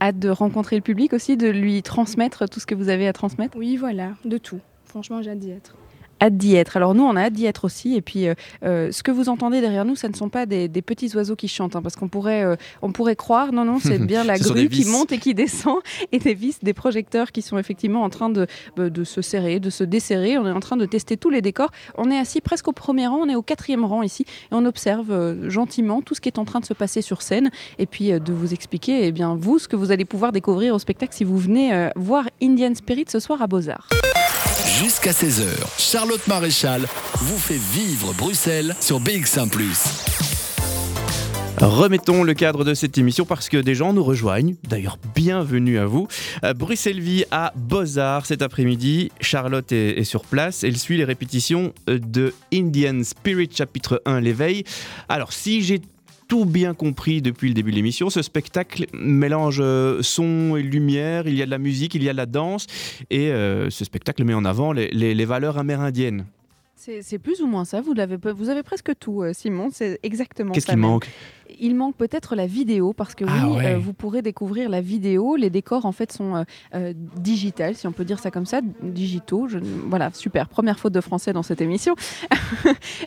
Hâte de rencontrer le public aussi, de lui transmettre tout ce que vous avez à transmettre? Oui, voilà, de tout. Franchement, j'ai hâte d'y être hâte d'y être. Alors nous, on a hâte d'y être aussi. Et puis, euh, euh, ce que vous entendez derrière nous, ça ne sont pas des, petits oiseaux qui chantent, hein, parce qu'on pourrait, euh, on pourrait croire, non, non, *laughs* c'est bien la grue qui monte et qui descend, *laughs* et des vis, des projecteurs qui sont effectivement en train de, de se serrer, de se desserrer. On est en train de tester tous les décors. On est assis presque au premier rang, on est au quatrième rang ici, et on observe gentiment tout ce qui est en train de se passer sur scène, et puis de vous expliquer, eh bien, vous, ce que vous allez pouvoir découvrir au spectacle si vous venez voir Indian Spirit ce soir à Beaux-Arts. Jusqu'à 16h, Charlotte Maréchal vous fait vivre Bruxelles sur BX1 ⁇ Remettons le cadre de cette émission parce que des gens nous rejoignent. D'ailleurs, bienvenue à vous. Euh, Bruxelles Vie à Beaux-Arts cet après-midi. Charlotte est, sur place. Elle suit les répétitions euh, de Indian Spirit chapitre 1, l'éveil. Alors, si j'ai tout bien compris depuis le début de l'émission. Ce spectacle mélange euh, son et lumière, il y a de la musique, il y a de la danse, et euh, ce spectacle met en avant les, valeurs amérindiennes. C'est plus ou moins ça, vous avez, vous avez presque tout, euh, Simon, c'est exactement Qu'est-ce qui manque? Il manque peut-être la vidéo parce que Ah oui, ouais. euh, vous pourrez découvrir la vidéo. Les décors en fait sont euh, euh, digitales, si on peut dire ça comme ça, digitaux. Je- voilà, super. Première faute de français dans cette émission. *laughs*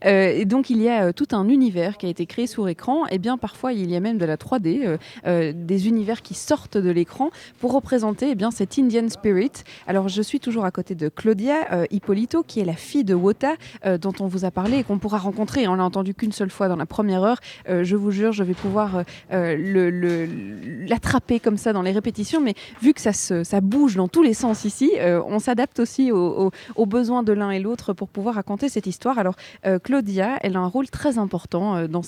Euh, et donc il y a tout un univers qui a été créé sur écran. Et bien parfois il y a même de la 3D, euh, euh, des univers qui sortent de l'écran pour représenter eh bien cet Indian Spirit. Alors je suis toujours à côté de Claudia Hippolito, qui est la fille de Wota, dont on vous a parlé et qu'on pourra rencontrer. On l'a entendu qu'une seule fois dans la première heure. Je vous jure, je vais pouvoir euh, euh, l'attraper comme ça dans les répétitions. Mais vu que ça, bouge dans tous les sens ici, euh, on s'adapte aussi aux, besoins de l'un et l'autre pour pouvoir raconter cette histoire. Alors Claudia, elle a un rôle très important dans,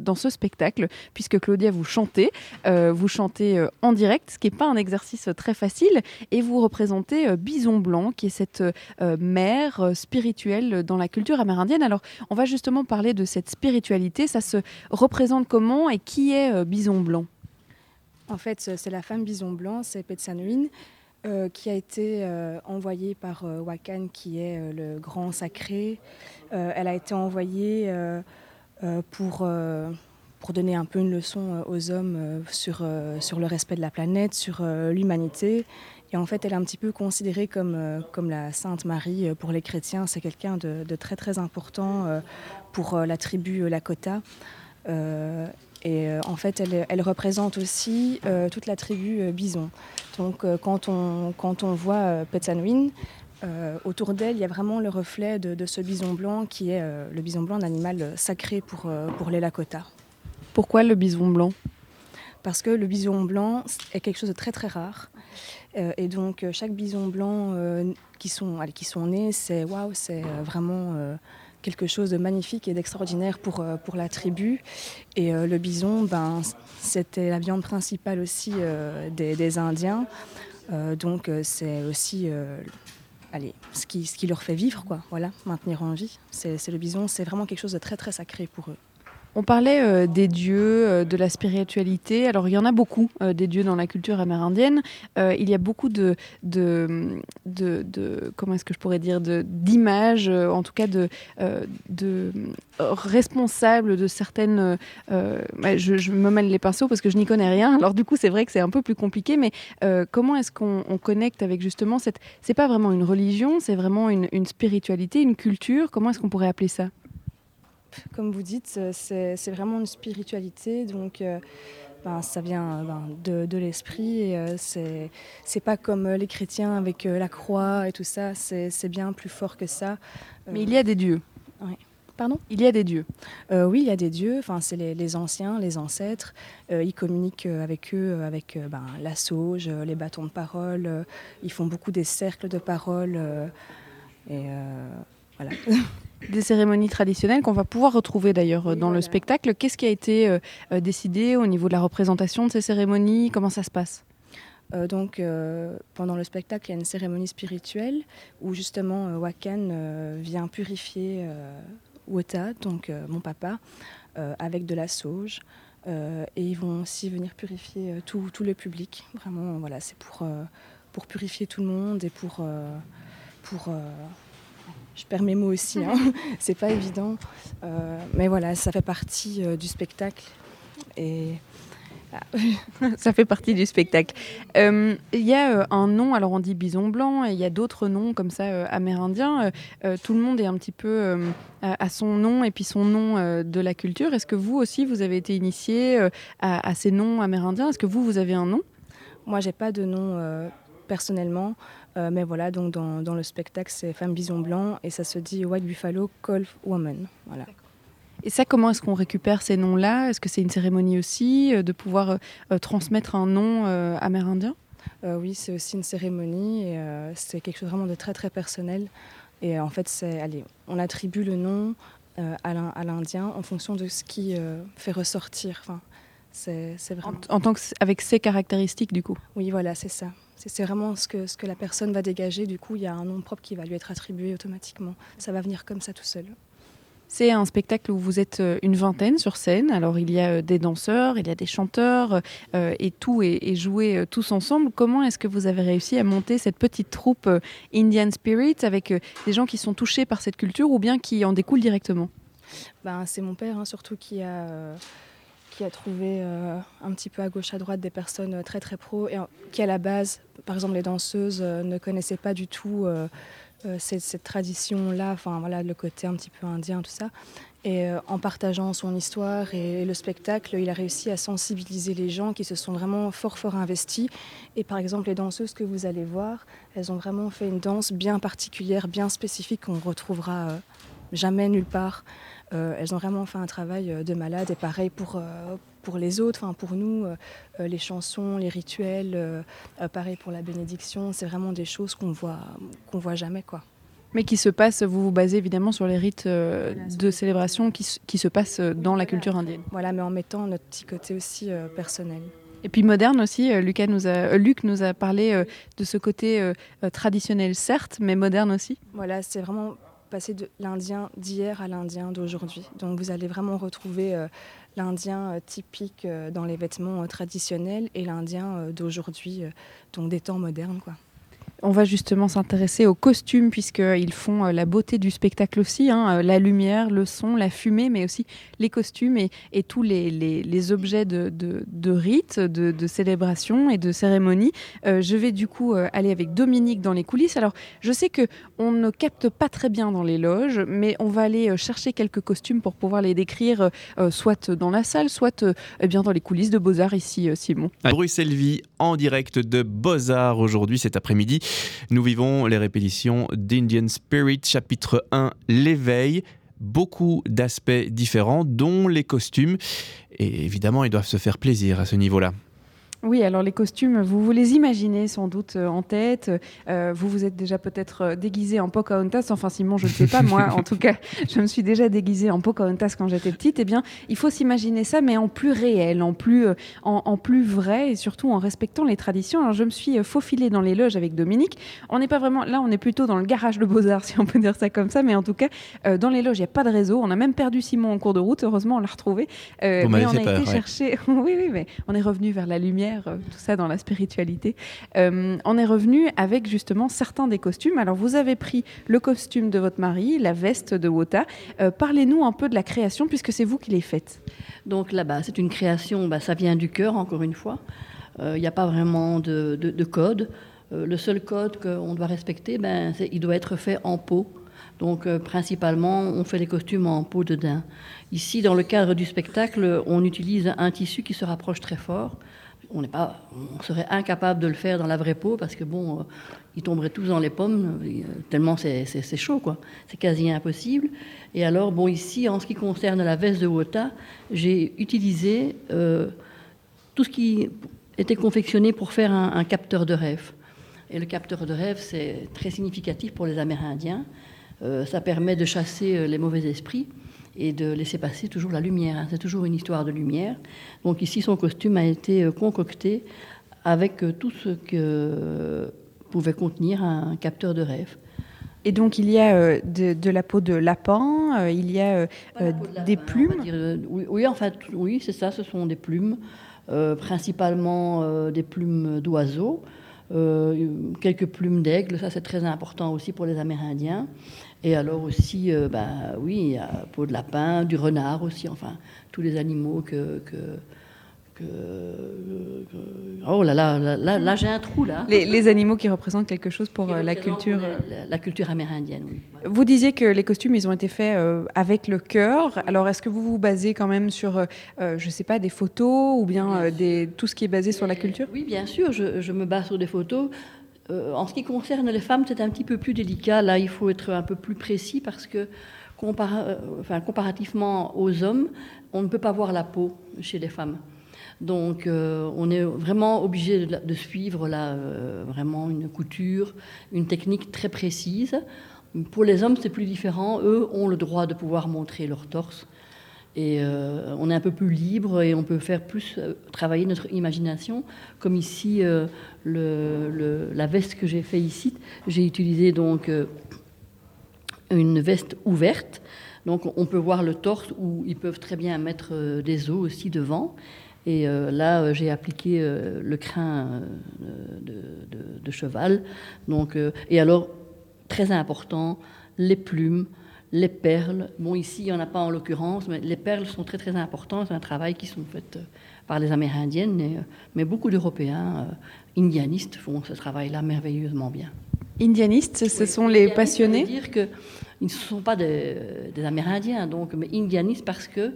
dans ce spectacle, puisque Claudia, vous chantez, vous chantez en direct, ce qui n'est pas un exercice très facile, et vous représentez Bison Blanc, qui est cette mère spirituelle dans la culture amérindienne. Alors, on va justement parler de cette spiritualité. Ça se représente comment et qui est euh, Bison Blanc? En fait, c'est la femme bison blanc, c'est Petsanuin, euh, qui a été euh, envoyée par euh, Wakan, qui est le grand sacré. Elle a été envoyée pour, pour donner un peu une leçon aux hommes sur, sur le respect de la planète, sur l'humanité. Et en fait, elle est un petit peu considérée comme, comme la Sainte Marie pour les chrétiens. C'est quelqu'un de, très très important pour la tribu Lakota. Euh, et euh, en fait, elle, elle représente aussi euh, toute la tribu Bison. Donc, quand, on, quand on voit Petsanwin, euh, autour d'elle, il y a vraiment le reflet de, de ce bison blanc qui est euh, le bison blanc, un animal sacré pour, euh, pour les Lakota. Pourquoi le bison blanc? Parce que le bison blanc est quelque chose de très très rare. Et donc, chaque bison blanc qui, sont, allez, qui sont nés, c'est waouh, c'est vraiment quelque chose de magnifique et d'extraordinaire pour, euh, pour la tribu. Et euh, le bison, ben, c'était la viande principale aussi euh, des, Indiens. Donc, c'est aussi allez, ce, qui, ce qui leur fait vivre, quoi. Voilà, maintenir en vie. C'est le bison, c'est vraiment quelque chose de très très sacré pour eux. On parlait euh, des dieux, euh, de la spiritualité. Alors, il y en a beaucoup euh, des dieux dans la culture amérindienne. Il y a beaucoup de, de, de, comment est-ce que je pourrais dire, d'images, en tout cas de, de responsables de certaines. je, je me mêle les pinceaux parce que je n'y connais rien. Alors, du coup, c'est vrai que c'est un peu plus compliqué. Mais comment est-ce qu'on on connecte avec justement cette. C'est pas vraiment une religion, c'est vraiment une spiritualité, une culture. Comment est-ce qu'on pourrait appeler ça? Comme vous dites, euh, c'est vraiment une spiritualité, donc euh, ben, ça vient ben, de, de l'esprit. et, euh, c'est pas comme euh, les chrétiens avec euh, la croix et tout ça, c'est bien plus fort que ça. Euh, Mais il y a des dieux. Pardon? Il y a des dieux. Euh, Oui, il y a des dieux, enfin, c'est les, les anciens, les ancêtres. Euh, ils communiquent euh, avec eux, euh, avec euh, ben, la sauge, euh, les bâtons de parole. euh, ils font beaucoup des cercles de parole. euh, et euh, voilà. *laughs* Des cérémonies traditionnelles qu'on va pouvoir retrouver d'ailleurs dans le spectacle. Qu'est-ce qui a été euh, euh, décidé au niveau de la représentation de ces cérémonies? Comment ça se passe? Euh, donc, euh, pendant le spectacle, il y a une cérémonie spirituelle où justement Wakan vient purifier Wota, donc mon papa, avec de la sauge. Et ils vont aussi venir purifier tout, tout le public. Vraiment, voilà, c'est pour, pour purifier tout le monde et pour. pour je perds mes mots aussi, hein. *laughs* c'est pas évident. Euh, mais voilà, ça fait partie euh, du spectacle. Et *laughs* Ça fait partie du spectacle. Euh, Il y a un nom, alors on dit bison blanc, et il y a d'autres noms comme ça amérindiens. Tout le monde est un petit peu à, à son nom et puis son nom de la culture. Est-ce que vous aussi, vous avez été initié à, à ces noms amérindiens? Est-ce que vous, vous avez un nom? Moi, j'ai pas de nom personnellement, euh, mais voilà, donc dans, dans le spectacle, c'est Femme Bison Blanc et ça se dit White Buffalo Call Woman. Voilà. Et ça, comment est-ce qu'on récupère ces noms-là? Est-ce que c'est une cérémonie aussi euh, de pouvoir euh, transmettre un nom amérindien? Oui, c'est aussi une cérémonie et c'est quelque chose vraiment de très très personnel. Et en fait, c'est, allez, on attribue le nom à l'in- à l'Indien en fonction de ce qui fait ressortir. Enfin, c'est, en, tant que avec ces caractéristiques du coup Oui, voilà, c'est ça. C'est, vraiment ce que, ce que la personne va dégager. Du coup, il y a un nom propre qui va lui être attribué automatiquement. Ça va venir comme ça tout seul. C'est un spectacle où vous êtes euh, une vingtaine sur scène. Alors il y a euh, des danseurs, il y a des chanteurs euh, et tout est, est joué tous ensemble. Comment est-ce que vous avez réussi à monter cette petite troupe Indian Spirit avec des gens qui sont touchés par cette culture ou bien qui en découlent directement? Ben, c'est mon père hein, surtout qui a, qui a trouvé un petit peu à gauche à droite des personnes très très pro et qui à la base, par exemple les danseuses, ne connaissaient pas du tout cette, cette tradition-là, enfin voilà le côté un petit peu indien, tout ça. Et euh, en partageant son histoire et le spectacle, il a réussi à sensibiliser les gens qui se sont vraiment fort fort investis. Et par exemple, les danseuses que vous allez voir, elles ont vraiment fait une danse bien particulière, bien spécifique qu'on retrouvera euh, jamais nulle part. Euh, elles ont vraiment fait un travail de malade et pareil pour, pour les autres, enfin pour nous, les chansons, les rituels, pareil pour la bénédiction, c'est vraiment des choses qu'on voit, qu'on voit jamais quoi. Mais qui se passe, vous vous basez évidemment sur les rites euh, de célébration qui, qui, se passent euh, dans la culture indienne. Voilà, mais en mettant notre petit côté aussi euh, personnel. Et puis moderne aussi, Lucas nous a, Luc nous a parlé de ce côté traditionnel certes, mais moderne aussi. Voilà, c'est vraiment passer de l'indien d'hier à l'indien d'aujourd'hui. Donc vous allez vraiment retrouver l'indien typique dans les vêtements traditionnels et l'indien d'aujourd'hui, donc des temps modernes. quoi. On va justement s'intéresser aux costumes puisqu'ils font euh, la beauté du spectacle aussi, hein, euh, la lumière, le son, la fumée, mais aussi les costumes et, tous les, objets de, rites, de, célébration et de cérémonie. Euh, je vais du coup aller avec Dominique dans les coulisses. Alors, je sais que on ne capte pas très bien dans les loges, mais on va aller chercher quelques costumes pour pouvoir les décrire, soit dans la salle, soit eh bien dans les coulisses de Beaux-Arts ici, Simon. Bruxelles Vie en direct de Beaux-Arts aujourd'hui, cet après-midi. Nous vivons les répétitions d'Indian Spirit, chapitre 1, l'éveil beaucoup d'aspects différents, dont les costumes. Et évidemment, ils doivent se faire plaisir à ce niveau-là. Oui, alors les costumes, vous vous les imaginez sans doute euh, en tête. Euh, vous vous êtes déjà peut-être euh, déguisé en Pocahontas. Enfin, Simon, je ne sais pas. Moi, *laughs* en tout cas, je me suis déjà déguisée en Pocahontas quand j'étais petite. Eh bien, il faut s'imaginer ça, mais en plus réel, en plus, en, plus vrai et surtout en respectant les traditions. Alors, je me suis faufilée dans les loges avec Dominique. On n'est pas vraiment là, on est plutôt dans le garage de Beaux-Arts, si on peut dire ça comme ça. Mais en tout cas, dans les loges, il n'y a pas de réseau. On a même perdu Simon en cours de route. Heureusement, on l'a retrouvé. mais on a été chercher. *laughs* oui, oui, mais on est revenu vers la lumière euh, tout ça dans la spiritualité. Euh, on est revenu avec justement certains des costumes. Alors vous avez pris le costume de votre mari, la veste de Wota. Euh, parlez-nous un peu de la création puisque c'est vous qui les faites. Donc là-bas, c'est une création, bah, ça vient du cœur encore une fois. Il n'y a pas vraiment de, code. le seul code qu'on doit respecter, ben, il doit être fait en peau. Donc principalement, on fait les costumes en peau de daim. Ici, dans le cadre du spectacle, on utilise un tissu qui se rapproche très fort on, pas, on serait incapable de le faire dans la vraie peau parce que bon, euh, ils tomberaient tous dans les pommes, euh, tellement c'est chaud, quoi. C'est quasi impossible. Et alors, bon, ici, en ce qui concerne la veste de Wota, j'ai utilisé euh, tout ce qui était confectionné pour faire un, capteur de rêve. Et le capteur de rêve, c'est très significatif pour les Amérindiens. ça permet de chasser les mauvais esprits et de laisser passer toujours la lumière. Hein. C'est toujours une histoire de lumière. Donc ici, son costume a été euh, concocté avec euh, tout ce que pouvait contenir un capteur de rêve. Et donc il y a euh, de, la peau de lapin, il y a des plumes? oui, en fait, oui, c'est ça. Ce sont des plumes, principalement des plumes d'oiseaux, quelques plumes d'aigle. Ça, c'est très important aussi pour les Amérindiens. Et alors aussi, euh, bah, oui, il y a peau de lapin, du renard aussi, enfin, tous les animaux que... que, que, oh là là, là, là, j'ai un trou là. Les, animaux qui représentent quelque chose pour euh, la culture... Euh, la, culture amérindienne, oui. Vous disiez que les costumes, ils ont été faits avec le cœur. Alors, est-ce que vous vous basez quand même sur, je ne sais pas, des photos ou bien des, tout ce qui est basé sur la culture? Oui, bien sûr, je, je me base sur des photos. Euh, en ce qui concerne les femmes, c'est un petit peu plus délicat. Là, il faut être un peu plus précis parce que euh, comparativement aux hommes, on ne peut pas voir la peau chez les femmes. Donc, euh, on est vraiment obligé de, suivre là, vraiment une couture, une technique très précise. Pour les hommes, c'est plus différent. Eux ont le droit de pouvoir montrer leur torse. Et euh, on est un peu plus libre et on peut faire plus euh, travailler notre imagination. Comme ici, euh, la veste que j'ai fait ici, j'ai utilisé donc une veste ouverte. Donc on peut voir le torse où ils peuvent très bien mettre des os aussi devant. Et là, j'ai appliqué le crin de, cheval. Donc, et alors, très important, les plumes, les perles. Bon, ici, il n'y en a pas en l'occurrence, mais les perles sont très très importantes. C'est un travail qui sont faites euh, par les Amérindiennes, euh, mais beaucoup d'Européens euh, indianistes font ce travail-là merveilleusement bien. Indianistes, ce sont les passionnés? dire que ils ne sont pas des, Amérindiens, donc, mais indianistes parce que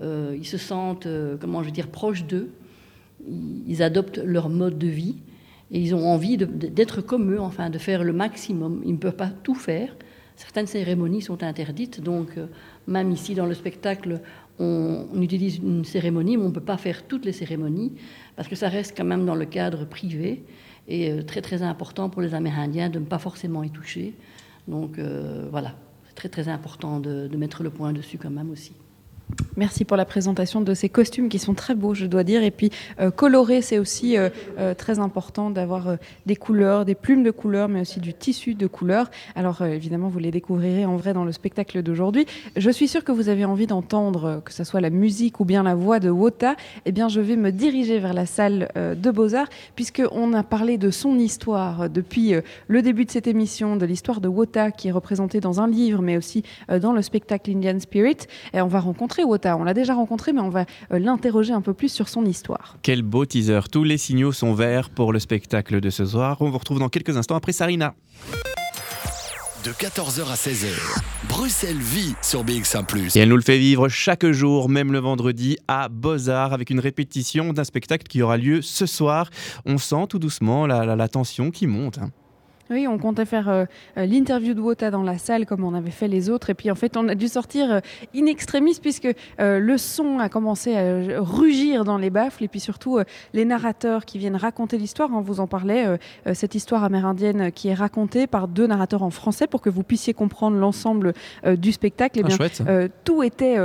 ils se sentent, comment je veux dire, proches d'eux. Ils adoptent leur mode de vie et ils ont envie d'être comme eux, enfin, de faire le maximum. Ils ne peuvent pas tout faire, certaines cérémonies sont interdites, donc euh, même ici dans le spectacle, on, utilise une cérémonie, mais on ne peut pas faire toutes les cérémonies, parce que ça reste quand même dans le cadre privé, et euh, très très important pour les Amérindiens de ne pas forcément y toucher. Donc euh, voilà, c'est très très important de mettre le point dessus quand même aussi. Merci pour la présentation de ces costumes qui sont très beaux, je dois dire. Et puis, euh, colorer, c'est aussi euh, euh, très important d'avoir des couleurs, des plumes de couleurs, mais aussi du tissu de couleurs. Alors, évidemment, vous les découvrirez en vrai dans le spectacle d'aujourd'hui. Je suis sûre que vous avez envie d'entendre, que ce soit la musique ou bien la voix de Wota. Eh bien, je vais me diriger vers la salle de Beaux-Arts, puisqu'on a parlé de son histoire depuis le début de cette émission, de l'histoire de Wota, qui est représentée dans un livre, mais aussi dans le spectacle Indian Spirit. Et on va rencontrer Wota. On l'a déjà rencontré, mais on va euh, l'interroger un peu plus sur son histoire. Quel beau teaser. Tous les signaux sont verts pour le spectacle de ce soir. On vous retrouve dans quelques instants après Sarina. De 14h à 16h, Bruxelles vit sur BX1 ⁇ Et elle nous le fait vivre chaque jour, même le vendredi, à Beaux-Arts, avec une répétition d'un spectacle qui aura lieu ce soir. On sent tout doucement la, tension qui monte. Hein. Oui, on comptait faire euh, euh, l'interview de Wota dans la salle comme on avait fait les autres. Et puis en fait, on a dû sortir euh, in extremis puisque le son a commencé à rugir dans les baffles. Et puis surtout, les narrateurs qui viennent raconter l'histoire, on vous en parlait, cette histoire amérindienne qui est racontée par deux narrateurs en français pour que vous puissiez comprendre l'ensemble du spectacle. Et eh ah, bien, tout était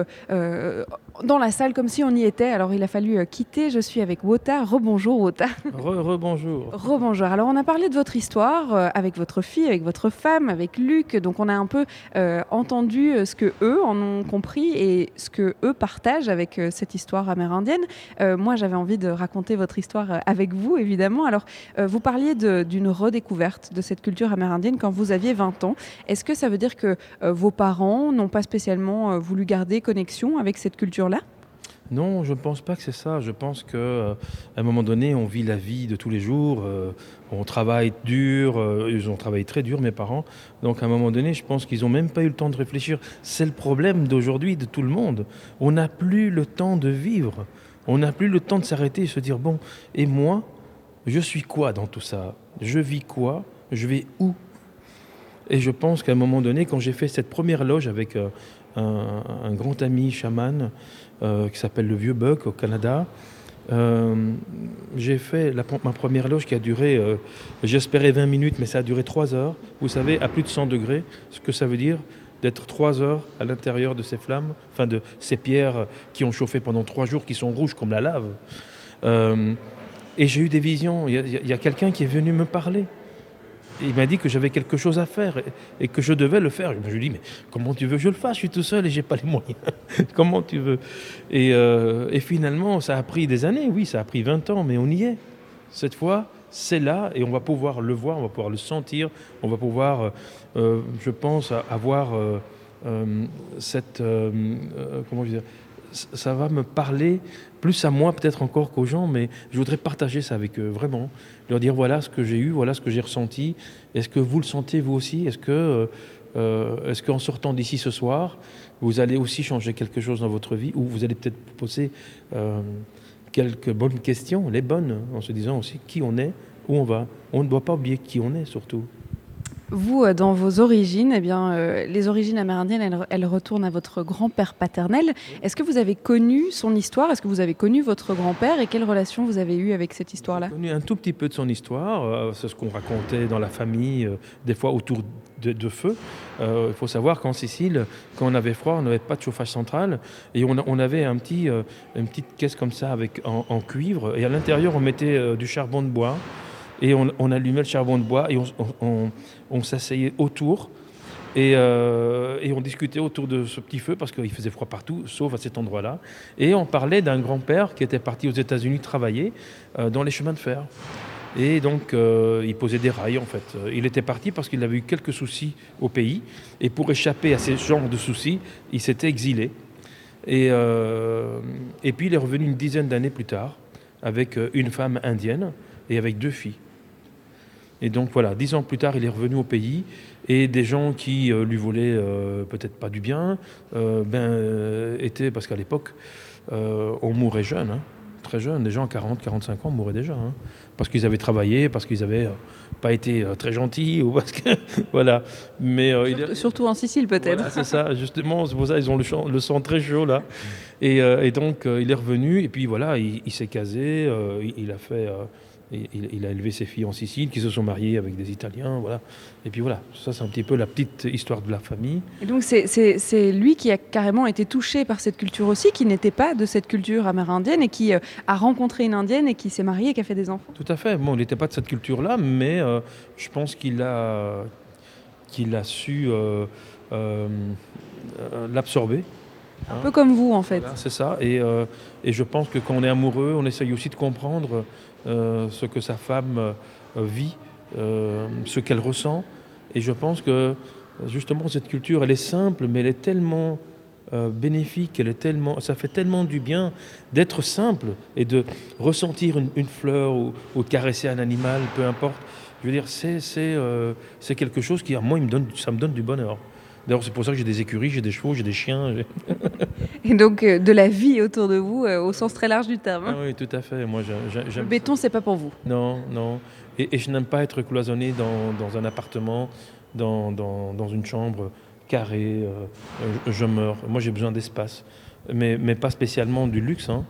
dans la salle comme si on y était. Alors il a fallu euh, quitter. Je suis avec Wota. Rebonjour Wota. Rebonjour. *laughs* Rebonjour. Alors on a parlé de votre histoire euh, avec votre fille, avec votre femme, avec Luc. Donc on a un peu euh, entendu ce que eux en ont compris et ce que eux partagent avec cette histoire amérindienne. moi j'avais envie de raconter votre histoire avec vous évidemment. Alors vous parliez d'une redécouverte de cette culture amérindienne quand vous aviez 20 ans. Est-ce que ça veut dire que vos parents n'ont pas spécialement voulu garder connexion avec cette culture non, je ne pense pas que c'est ça. Je pense qu'à euh, un moment donné, on vit la vie de tous les jours. Euh, on travaille dur. Euh, ils ont travaillé très dur, mes parents. Donc à un moment donné, je pense qu'ils n'ont même pas eu le temps de réfléchir. C'est le problème d'aujourd'hui, de tout le monde. On n'a plus le temps de vivre. On n'a plus le temps de s'arrêter et se dire, bon, et moi, je suis quoi dans tout ça? Je vis quoi? Je vais où? Et je pense qu'à un moment donné, quand j'ai fait cette première loge avec un, grand ami chaman euh, qui s'appelle le Vieux Buck au Canada. Euh, j'ai fait ma première loge qui a duré, euh, j'espérais 20 minutes, mais ça a duré 3 heures. Vous savez, à plus de 100 degrés, ce que ça veut dire d'être 3 heures à l'intérieur de ces flammes, enfin de ces pierres qui ont chauffé pendant 3 jours, qui sont rouges comme la lave. et j'ai eu des visions. Il y a quelqu'un qui est venu me parler il m'a dit que j'avais quelque chose à faire et, que je devais le faire. Je lui ai dit, mais comment tu veux que je le fasse? Je suis tout seul et j'ai pas les moyens. *laughs* comment tu veux? Euh, et, finalement, ça a pris des années, oui, ça a pris 20 ans, mais on y est. Cette fois, c'est là et on va pouvoir le voir, on va pouvoir le sentir, on va pouvoir, euh, euh, je pense, avoir cette... comment je dire ça va me parler plus à moi peut-être encore qu'aux gens, mais je voudrais partager ça avec eux, vraiment. Leur dire voilà ce que j'ai eu, voilà ce que j'ai ressenti. Est-ce que vous le sentez vous aussi? Est-ce que, euh, qu'en sortant d'ici ce soir, vous allez aussi changer quelque chose dans votre vie? Ou vous allez peut-être poser euh, quelques bonnes questions, les bonnes, en se disant aussi qui on est, où on va. On ne doit pas oublier qui on est surtout. Vous, euh, dans vos origines, eh bien, euh, les origines amérindiennes, elles, retournent à votre grand-père paternel. Est-ce que vous avez connu son histoire? Est-ce que vous avez connu votre grand-père? Et quelle relation vous avez eue avec cette histoire-là? J'ai connu un tout petit peu de son histoire. Euh, c'est ce qu'on racontait dans la famille, des fois autour de, feu. Il faut savoir qu'en Sicile, quand on avait froid, on n'avait pas de chauffage central. Et on, avait un petit, une petite caisse comme ça avec, en cuivre. Et à l'intérieur, on mettait du charbon de bois. Et on, allumait le charbon de bois et on, s'asseyait autour. Euh, et, on discutait autour de ce petit feu parce qu'il faisait froid partout, sauf à cet endroit-là. Et on parlait d'un grand-père qui était parti aux États-Unis travailler euh, dans les chemins de fer. Et donc, euh, il posait des rails, en fait. Il était parti parce qu'il avait eu quelques soucis au pays. Et pour échapper à ces genres de soucis, il s'était exilé. Et, et puis, il est revenu une dizaine d'années plus tard avec une femme indienne et avec deux filles. Et donc, voilà, dix ans plus tard, il est revenu au pays. Et des gens qui lui voulaient peut-être pas du bien, ben, étaient, parce qu'à l'époque, on mourait jeune. Hein très jeunes, des gens à 40, 45 ans mouraient déjà. Hein. parce qu'ils avaient travaillé, parce qu'ils n'avaient euh, pas été euh, très gentils, ou parce que. *laughs* voilà. Mais, euh, surtout, en Sicile, peut-être. c'est ça, justement, c'est pour ça ils ont le, le sang très chaud, là. Et, donc, il est revenu, et puis voilà, il, s'est casé, il, a fait il, a élevé ses filles en Sicile, qui se sont mariées avec des Italiens, voilà. Et puis voilà, ça c'est un petit peu la petite histoire de la famille. Et donc c'est lui qui a carrément été touché par cette culture aussi, qui n'était pas de cette culture amérindienne et qui euh, a rencontré une indienne et qui s'est marié et qui a fait des enfants. Tout à fait. Bon, il n'était pas de cette culture-là, mais euh, je pense qu'il a qu'il a su euh, l'absorber. Un peu comme vous en fait. c'est ça. Et, et, je pense que quand on est amoureux, on essaye aussi de comprendre ce que sa femme euh, vit, euh, ce qu'elle ressent. Et je pense que justement cette culture, elle est simple, mais elle est tellement bénéfique, elle est tellement, ça fait tellement du bien d'être simple et de ressentir une, fleur ou, de caresser un animal, peu importe. Je veux dire, c'est c'est quelque chose qui, à moi, ça me donne du bonheur. D'ailleurs, c'est pour ça que j'ai des écuries, j'ai des chevaux, j'ai des chiens. *laughs* Et donc, euh, de la vie autour de vous, euh, au sens très large du terme. Ah oui, tout à fait. Moi, j'aime. Le béton, c'est pas pour vous. Non, non. Et, je n'aime pas être cloisonné dans, dans un appartement, dans, dans, dans, une chambre carrée. Euh, je meurs. Moi, j'ai besoin d'espace. Mais, mais pas spécialement du luxe. Hein.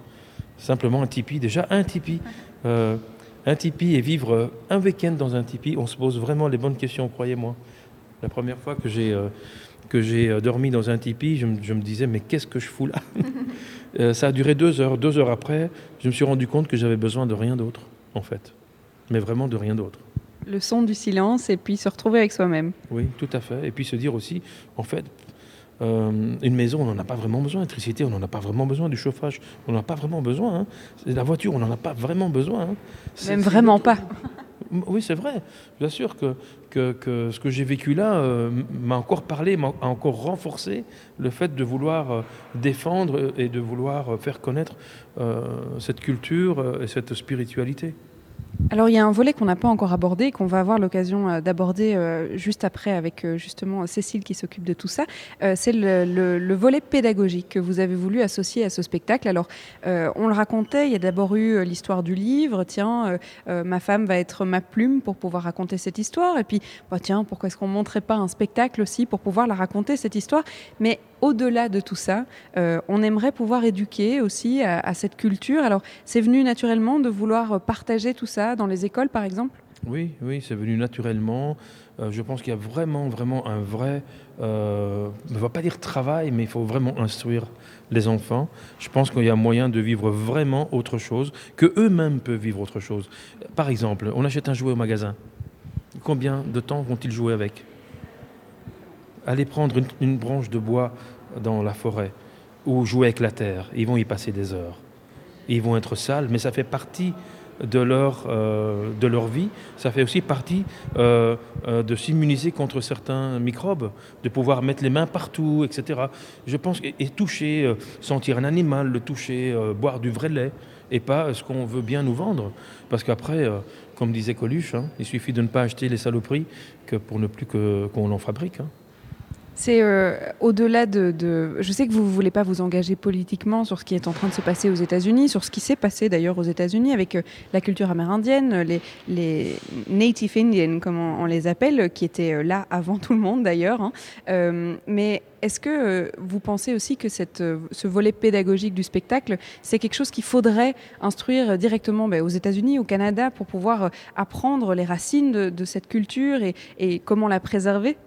Simplement un tipi. Déjà, un tipi. un tipi et vivre un week-end dans un tipi, on se pose vraiment les bonnes questions, croyez-moi. La première fois que j'ai que j'ai euh, dormi dans un tipi, je, me disais, mais qu'est-ce que je fous là? *laughs* Euh, Ça a duré deux heures. Deux heures après, je me suis rendu compte que j'avais besoin de rien d'autre, en fait. Mais vraiment de rien d'autre. Le son du silence et puis se retrouver avec soi-même. Oui, tout à fait. Et puis se dire aussi, en fait, euh, une maison, on n'en a pas vraiment besoin. L'électricité, on n'en a pas vraiment besoin. Du chauffage, on n'en a pas vraiment besoin. Hein. La voiture, on n'en a pas vraiment besoin. Hein. Même vraiment pas. *laughs* Oui, c'est vrai. Bien sûr que, ce que j'ai vécu là euh, m'a encore parlé, m'a encore renforcé le fait de vouloir euh, défendre et de vouloir faire connaître euh, cette culture et cette spiritualité. Alors il y a un volet qu'on n'a pas encore abordé, qu'on va avoir l'occasion euh, d'aborder euh, juste après avec euh, justement Cécile qui s'occupe de tout ça. c'est le, volet pédagogique que vous avez voulu associer à ce spectacle. Alors on le racontait, il y a d'abord eu l'histoire du livre, tiens, ma femme va être ma plume pour pouvoir raconter cette histoire. Et puis, bah, tiens, pourquoi est-ce qu'on ne montrait pas un spectacle aussi pour pouvoir la raconter cette histoire? Mais au-delà de tout ça, euh, on aimerait pouvoir éduquer aussi à, cette culture. Alors, c'est venu naturellement de vouloir partager tout ça dans les écoles, par exemple? Oui, oui, c'est venu naturellement. Euh, je pense qu'il y a vraiment, vraiment un vrai, euh, ne va pas dire travail, mais il faut vraiment instruire les enfants. Je pense qu'il y a moyen de vivre vraiment autre chose, que eux-mêmes peuvent vivre autre chose. Par exemple, on achète un jouet au magasin. Combien de temps vont-ils jouer avec? Aller prendre une branche de bois dans la forêt ou jouer avec la terre. Ils vont y passer des heures. Ils vont être sales, mais ça fait partie de leur, euh, de leur vie. Ça fait aussi partie euh, euh, de s'immuniser contre certains microbes, de pouvoir mettre les mains partout, etc. Je pense et, toucher, sentir un animal, le toucher, boire du vrai lait, et pas ce qu'on veut bien nous vendre. Parce qu'après, comme disait Coluche, hein, il suffit de ne pas acheter les saloperies que pour ne plus qu'on en fabrique. Hein. C'est euh, au-delà de, Je sais que vous ne voulez pas vous engager politiquement sur ce qui est en train de se passer aux États-Unis, sur ce qui s'est passé d'ailleurs aux États-Unis avec euh, la culture amérindienne, les, Native Indians, comme on, les appelle, qui étaient euh, là avant tout le monde d'ailleurs. Hein. mais est-ce que vous pensez aussi que ce volet pédagogique du spectacle, c'est quelque chose qu'il faudrait instruire directement ben, aux États-Unis, au Canada, pour pouvoir apprendre les racines de, cette culture et comment la préserver?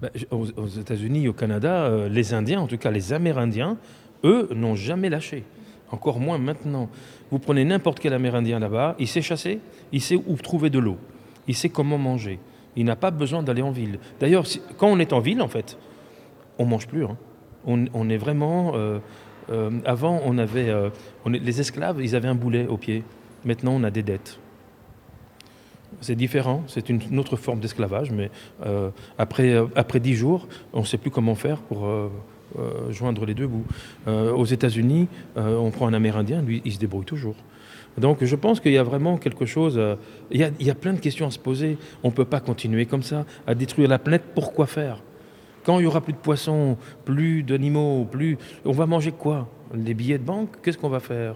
Bah, aux, États-Unis, au Canada, euh, les Indiens, en tout cas les Amérindiens, eux, n'ont jamais lâché. Encore moins maintenant. Vous prenez n'importe quel Amérindien là-bas, il sait chasser, il sait où trouver de l'eau, il sait comment manger. Il n'a pas besoin d'aller en ville. D'ailleurs, quand on est en ville, en fait, on mange plus. Hein. On, est vraiment. Euh, euh, avant, on avait les esclaves, ils avaient un boulet au pied. Maintenant, on a des dettes. C'est différent, c'est une, autre forme d'esclavage, mais après, après dix jours, on ne sait plus comment faire pour joindre les deux bouts. aux États-Unis, on prend un Amérindien, lui, il se débrouille toujours. Donc je pense qu'il y a vraiment quelque chose, il, y a, plein de questions à se poser. On ne peut pas continuer comme ça, à détruire la planète. Pourquoi faire? Quand il y aura plus de poissons, plus d'animaux, plus, on va manger quoi? Les billets de banque? Qu'est-ce qu'on va faire?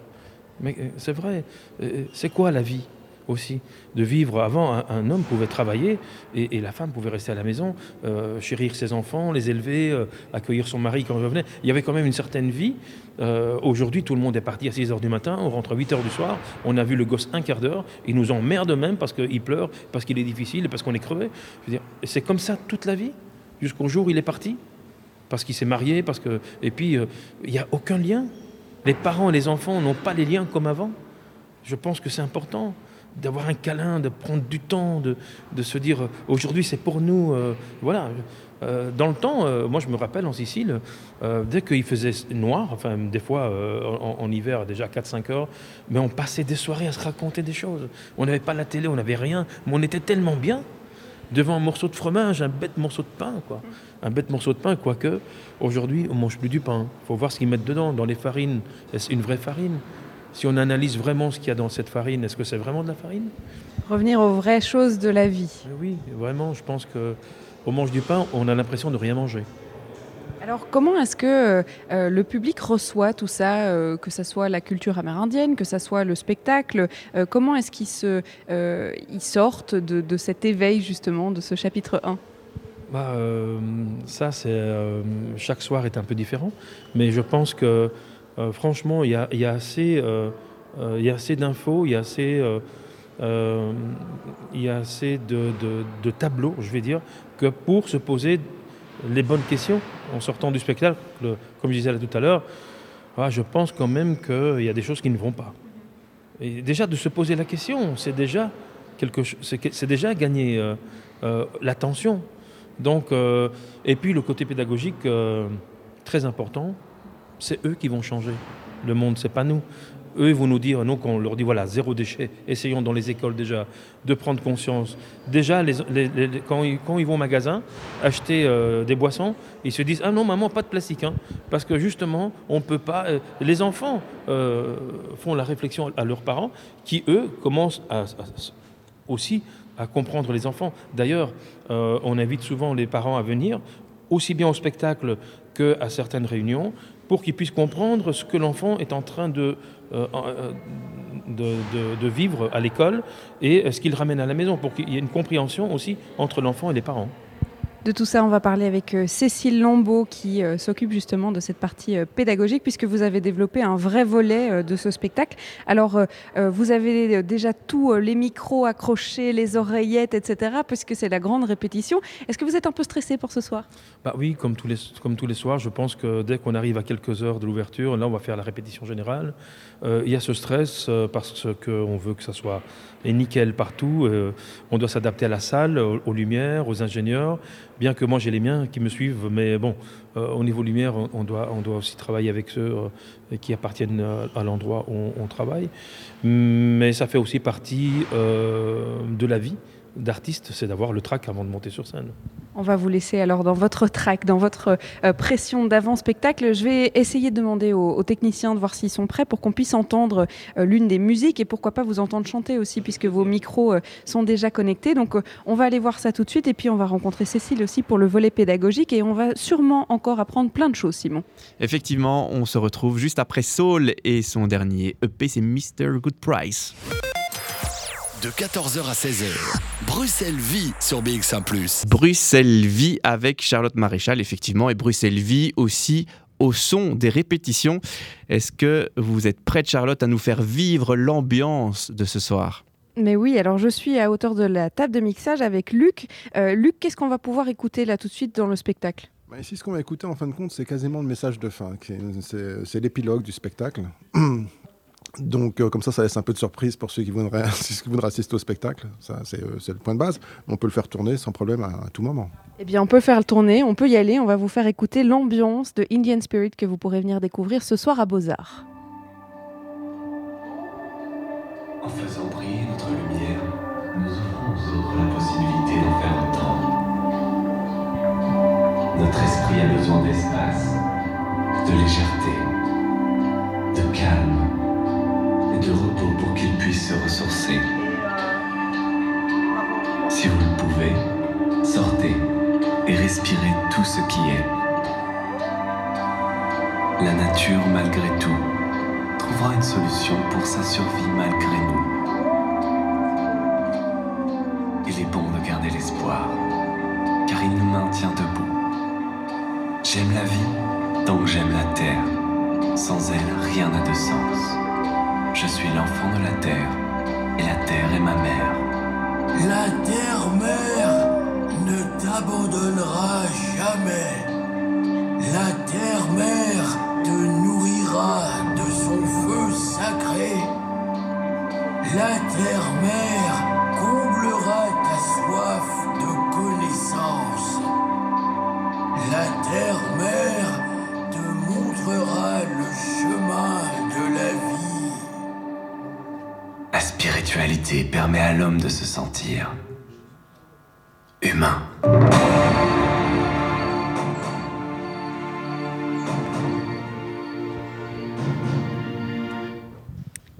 Mais euh, c'est vrai. Euh, c'est quoi la vie? Aussi de vivre. Avant, un, homme pouvait travailler et, la femme pouvait rester à la maison, euh, chérir ses enfants, les élever, accueillir son mari quand il revenait. Il y avait quand même une certaine vie. Aujourd'hui, tout le monde est parti à 6 h du matin, on rentre à 8 h du soir, on a vu le gosse un quart d'heure, il nous emmerde même parce qu'il pleure, parce qu'il est difficile, parce qu'on est crevé. C'est comme ça toute la vie jusqu'au jour où il est parti, parce qu'il s'est marié, parce que et puis euh, il n'y a aucun lien. Les parents et les enfants n'ont pas les liens comme avant. Je pense que c'est important d'avoir un câlin, de prendre du temps, de, se dire euh, aujourd'hui c'est pour nous. Euh, voilà. dans le temps, moi je me rappelle en Sicile, dès qu'il faisait noir, des fois en, en, hiver déjà 4-5 heures, mais on passait des soirées à se raconter des choses. On n'avait pas la télé, on n'avait rien, mais on était tellement bien devant un morceau de fromage, un bête morceau de pain, quoi. Un bête morceau de pain, quoique aujourd'hui on mange plus du pain. Il faut voir ce qu'ils mettent dedans, dans les farines. Est-ce une vraie farine? Si on analyse vraiment ce qu'il y a dans cette farine, est-ce que c'est vraiment de la farine? Revenir aux vraies choses de la vie. Oui, vraiment, je pense que on mange du pain, on a l'impression de rien manger. Alors comment est-ce que euh, le public reçoit tout ça, euh, que ce soit la culture amérindienne, que ce soit le spectacle euh, Comment est-ce qu'ils se, ils sortent de, cet éveil justement, de ce chapitre 1 bah, Ça, c'est chaque soir est un peu différent, mais je pense que franchement, il y a, assez, d'infos, il y a assez, a assez de, tableaux, je vais dire, que pour se poser les bonnes questions en sortant du spectacle, comme je disais tout à l'heure, ah, je pense quand même qu'il y a des choses qui ne vont pas. Déjà de se poser la question, c'est déjà quelque gagner euh, euh, l'attention. Euh, et puis le côté pédagogique très important, c'est eux qui vont changer le monde, c'est pas nous eux vont nous dire, nous, qu'on leur dit, voilà, zéro déchet, essayons dans les écoles déjà de prendre conscience. Déjà, ils, quand, ils, vont au magasin acheter euh, des boissons, ils se disent, ah non, maman, pas de plastique. Hein, parce que justement, on ne peut pas... Euh, les enfants euh, font la réflexion à leurs parents, qui, eux, commencent aussi à comprendre les enfants. D'ailleurs, on invite souvent les parents à venir, aussi bien au spectacle qu'à certaines réunions, pour qu'ils puissent comprendre ce que l'enfant est en train de, euh, euh, de, vivre à l'école et ce qu'il ramène à la maison, pour qu'il y ait une compréhension aussi entre l'enfant et les parents. De tout ça, on va parler avec euh, Cécile Lambeau qui euh, s'occupe justement de cette partie euh, pédagogique puisque vous avez développé un vrai volet de ce spectacle. Alors, vous avez déjà tous les micros accrochés, les oreillettes, etc. puisque c'est la grande répétition. Est-ce que vous êtes un peu stressé pour ce soir? Bah Oui, comme tous, les, comme tous les soirs, je pense que dès qu'on arrive à quelques heures de l'ouverture, là on va faire la répétition générale. Il y a ce stress parce qu'on veut que ça soit nickel partout. on doit s'adapter à la salle, aux lumières, aux ingénieurs bien que moi j'ai les miens qui me suivent, mais bon, euh, au niveau lumière, on doit, on doit aussi travailler avec ceux euh, qui appartiennent à, l'endroit où on, travaille. Mais ça fait aussi partie euh, de la vie d'artiste, c'est d'avoir le trac avant de monter sur scène. On va vous laisser alors dans votre track, dans votre euh, pression d'avant-spectacle. Je vais essayer de demander aux, techniciens de voir s'ils sont prêts pour qu'on puisse entendre euh, l'une des musiques et pourquoi pas vous entendre chanter aussi puisque vos micros euh, sont déjà connectés. Donc on va aller voir ça tout de suite et puis on va rencontrer Cécile aussi pour le volet pédagogique et on va sûrement encore apprendre plein de choses, Simon. Effectivement, on se retrouve juste après Soul et son dernier EP, c'est Mr. Good Price de 14h à 16h. Bruxelles vit sur BX1 ⁇ Bruxelles vit avec Charlotte Maréchal, effectivement, et Bruxelles vit aussi au son des répétitions. Est-ce que vous êtes prête, Charlotte, à nous faire vivre l'ambiance de ce soir? Mais oui, alors je suis à hauteur de la table de mixage avec Luc. Euh, Luc, qu'est-ce qu'on va pouvoir écouter là tout de suite dans le spectacle? Bah, Ici, ce qu'on va écouter en fin de compte, c'est quasiment le message de fin. C'est l'épilogue du spectacle. *clears throat* Donc, euh, comme ça, ça laisse un peu de surprise pour ceux qui voudraient, *laughs* qui voudraient assister au spectacle. Ça, euh, c'est, le point de base. On peut le faire tourner sans problème à, à, tout moment. Eh bien, on peut faire le tourner, on peut y aller. On va vous faire écouter l'ambiance de Indian Spirit que vous pourrez venir découvrir ce soir à Beaux-Arts. En faisant briller notre lumière, nous ouvrons aux autres la possibilité d'en faire entendre. Notre esprit a besoin d'espace, de légèreté, de calme de repos pour qu'il puisse se ressourcer. Si vous le pouvez, sortez et respirez tout ce qui est. La nature, malgré tout, trouvera une solution pour sa survie malgré nous. Il est bon de garder l'espoir, car il nous maintient debout. J'aime la vie tant que j'aime la terre. Sans elle, rien n'a de sens. Je suis l'enfant de la terre, et la terre est ma mère. La terre-mère ne t'abandonnera jamais. La terre-mère te nourrira de son feu sacré. La terre-mère comblera ta soif de connaissance. La terre-mère te montrera le chemin de la vie. La spiritualité permet à l'homme de se sentir humain.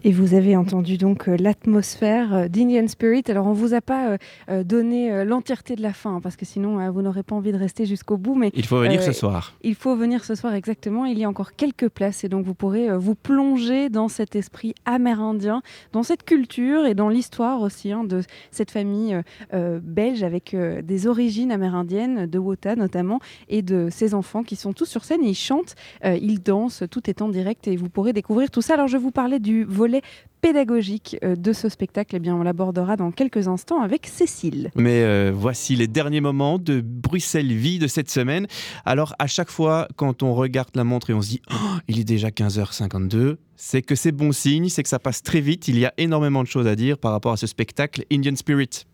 Et vous avez entendu donc euh, l'atmosphère euh, d'Indian Spirit. Alors, on vous a pas euh, donné l'entièreté de la fin, hein, parce que sinon, vous n'aurez pas envie de rester jusqu'au bout. Mais Il faut venir Euh, ce soir. il faut venir ce soir exactement. Il y a encore quelques places et donc vous pourrez vous plonger dans cet esprit amérindien, dans cette culture et dans l'histoire aussi hein, de cette famille euh, belge avec euh, des origines amérindiennes, de Wota notamment, et de ses enfants qui sont tous sur scène et ils chantent, ils dansent, tout est en direct et vous pourrez découvrir tout ça. Alors je vous parlais du volet pédagogique euh, de ce spectacle. Eh bien, on l'abordera dans quelques instants avec Cécile. Mais euh, voici les derniers moments de Bruxelles Vie de cette semaine. Alors, à chaque fois, quand on regarde la montre et on se dit Oh, il est déjà 15h52, c'est que c'est bon signe, c'est que ça passe très vite. Il y a énormément de choses à dire par rapport à ce spectacle Indian Spirit.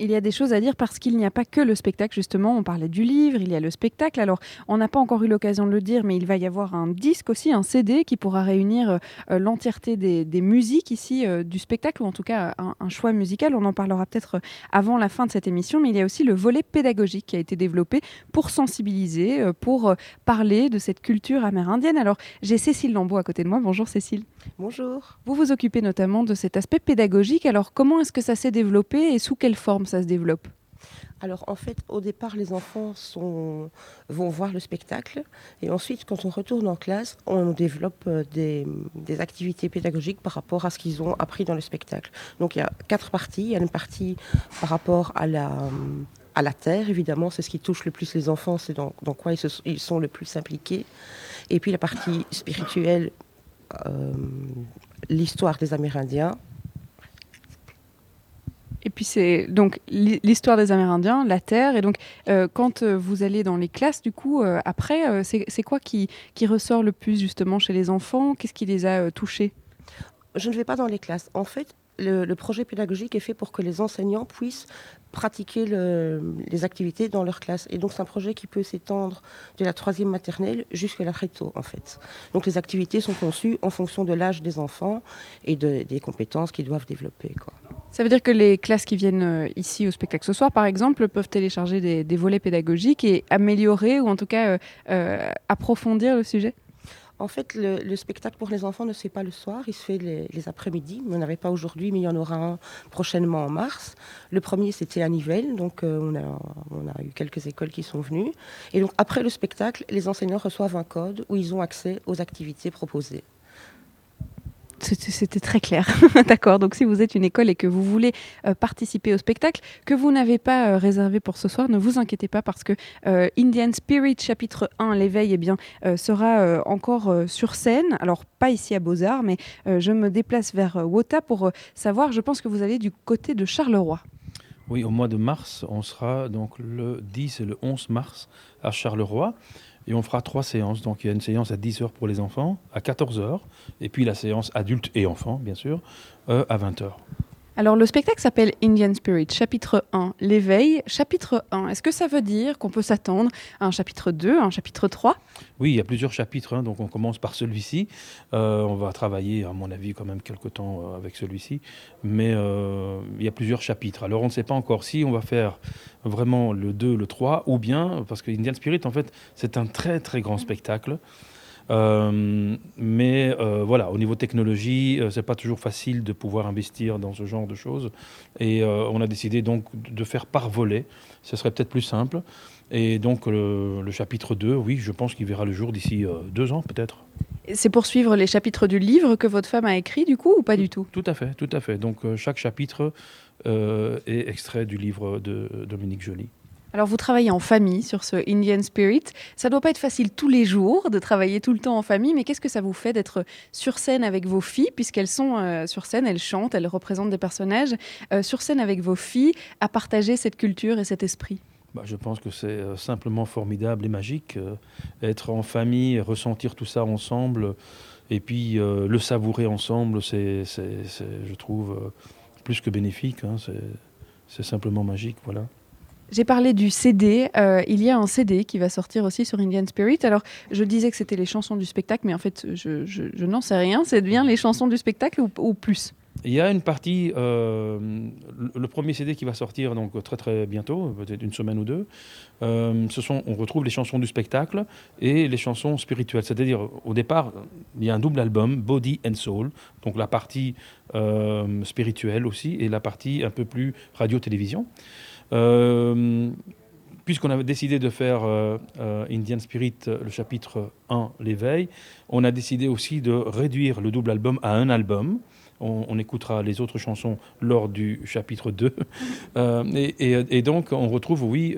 Il y a des choses à dire parce qu'il n'y a pas que le spectacle, justement. On parlait du livre, il y a le spectacle. Alors, on n'a pas encore eu l'occasion de le dire, mais il va y avoir un disque aussi, un CD qui pourra réunir euh, euh, l'entièreté des, des musiques ici euh, du spectacle, ou en tout cas un, un choix musical. On en parlera peut-être avant la fin de cette émission, mais il y a aussi le volet pédagogique qui a été développé pour sensibiliser, euh, pour parler de cette culture amérindienne. Alors, j'ai Cécile Lambeau à côté de moi. Bonjour Cécile. Bonjour. Vous vous occupez notamment de cet aspect pédagogique. Alors, comment est-ce que ça s'est développé et sous quelle forme? Ça se développe Alors en fait, au départ, les enfants sont, vont voir le spectacle et ensuite, quand on retourne en classe, on développe euh, des, activités pédagogiques par rapport à ce qu'ils ont appris dans le spectacle. Donc il y a quatre parties. Il y a une partie par rapport à la, terre, évidemment, c'est ce qui touche le plus les enfants, c'est dans, quoi ils sont le plus impliqués. Et puis la partie spirituelle, euh, l'histoire des Amérindiens. Et puis c'est donc l'hi- l'histoire des Amérindiens, la terre. Et donc euh, quand euh, vous allez dans les classes, du coup, euh, après, c'est quoi qui, qui ressort le plus justement chez les enfants? Qu'est-ce qui les a touchés? Je ne vais pas dans les classes. En fait, le, projet pédagogique est fait pour que les enseignants puissent pratiquer le- les activités dans leur classe. Et donc, c'est un projet qui peut s'étendre de la troisième maternelle jusqu'à la réto, en fait. Donc, les activités sont conçues en fonction de l'âge des enfants et de- des compétences qu'ils doivent développer. Ça veut dire que les classes qui viennent euh, ici au spectacle ce soir, par exemple, peuvent télécharger des, des volets pédagogiques et améliorer ou en tout cas euh, euh, approfondir le sujet? En fait, le, le spectacle pour les enfants ne se fait pas le soir, il se fait les, après-midi. On n'avait pas aujourd'hui, mais il y en aura un prochainement en mars. Le premier, c'était à Nivelles, donc euh, on a eu quelques écoles qui sont venues. Et donc, après le spectacle, les enseignants reçoivent un code où ils ont accès aux activités proposées. C'était très clair. *laughs* D'accord. Donc, si vous êtes une école et que vous voulez euh, participer au spectacle, que vous n'avez pas euh, réservé pour ce soir, ne vous inquiétez pas parce que euh, Indian Spirit chapitre 1, l'éveil, eh bien, sera encore sur scène. Alors, pas ici à Beaux-Arts, mais je me déplace vers Wota pour savoir. Je pense que vous allez du côté de Charleroi. Oui, au mois de mars, on sera donc le 10 et le 11 mars à Charleroi. Et on fera trois séances. Donc il y a une séance à 10h pour les enfants, à 14h, et puis la séance adultes et enfants, bien sûr, euh, à 20h. Alors le spectacle s'appelle Indian Spirit, chapitre 1, l'éveil. Chapitre 1, est-ce que ça veut dire qu'on peut s'attendre à un chapitre 2, un chapitre 3 Oui, il y a plusieurs chapitres, hein, donc on commence par celui-ci. Euh, on va travailler, à mon avis, quand même quelque temps euh, avec celui-ci, mais euh, il y a plusieurs chapitres. Alors on ne sait pas encore si on va faire vraiment le 2, le 3, ou bien, parce que Indian Spirit, en fait, c'est un très très grand spectacle. Euh, mais euh, voilà, au niveau technologie, euh, c'est pas toujours facile de pouvoir investir dans ce genre de choses. Et on a décidé donc de faire par volet. Ce serait peut-être plus simple. Et donc le, le, chapitre 2, oui, je pense qu'il verra le jour d'ici deux ans peut-être. C'est pour suivre les chapitres du livre que votre femme a écrit du coup ou pas du tout? Tout à fait, tout à fait. Donc chaque chapitre est extrait du livre de Dominique Joly. Alors vous travaillez en famille sur ce Indian Spirit. Ça doit pas être facile tous les jours de travailler tout le temps en famille, mais qu'est-ce que ça vous fait d'être sur scène avec vos filles, puisqu'elles sont euh, sur scène, elles chantent, elles représentent des personnages, euh, sur scène avec vos filles, à partager cette culture et cet esprit? Bah, je pense que c'est euh, simplement formidable et magique. être en famille, ressentir tout ça ensemble, et puis le savourer ensemble, c'est, je trouve, plus que bénéfique. Hein. c'est simplement magique, voilà. J'ai parlé du CD. Euh, il y a un CD qui va sortir aussi sur Indian Spirit. Alors, je disais que c'était les chansons du spectacle, mais en fait, je, n'en sais rien. C'est bien les chansons du spectacle ou, plus? Il y a une partie, euh, le premier CD qui va sortir donc très très bientôt, peut-être une semaine ou deux. Euh, ce sont, on retrouve les chansons du spectacle et les chansons spirituelles. C'est-à-dire, au départ, il y a un double album, Body and Soul, donc la partie spirituelle aussi et la partie un peu plus radio-télévision. Euh, puisqu'on avait décidé de faire euh, euh, Indian Spirit, le chapitre 1, l'éveil, on a décidé aussi de réduire le double album à un album. On, écoutera les autres chansons lors du chapitre 2. *laughs* et, donc, on retrouve, oui,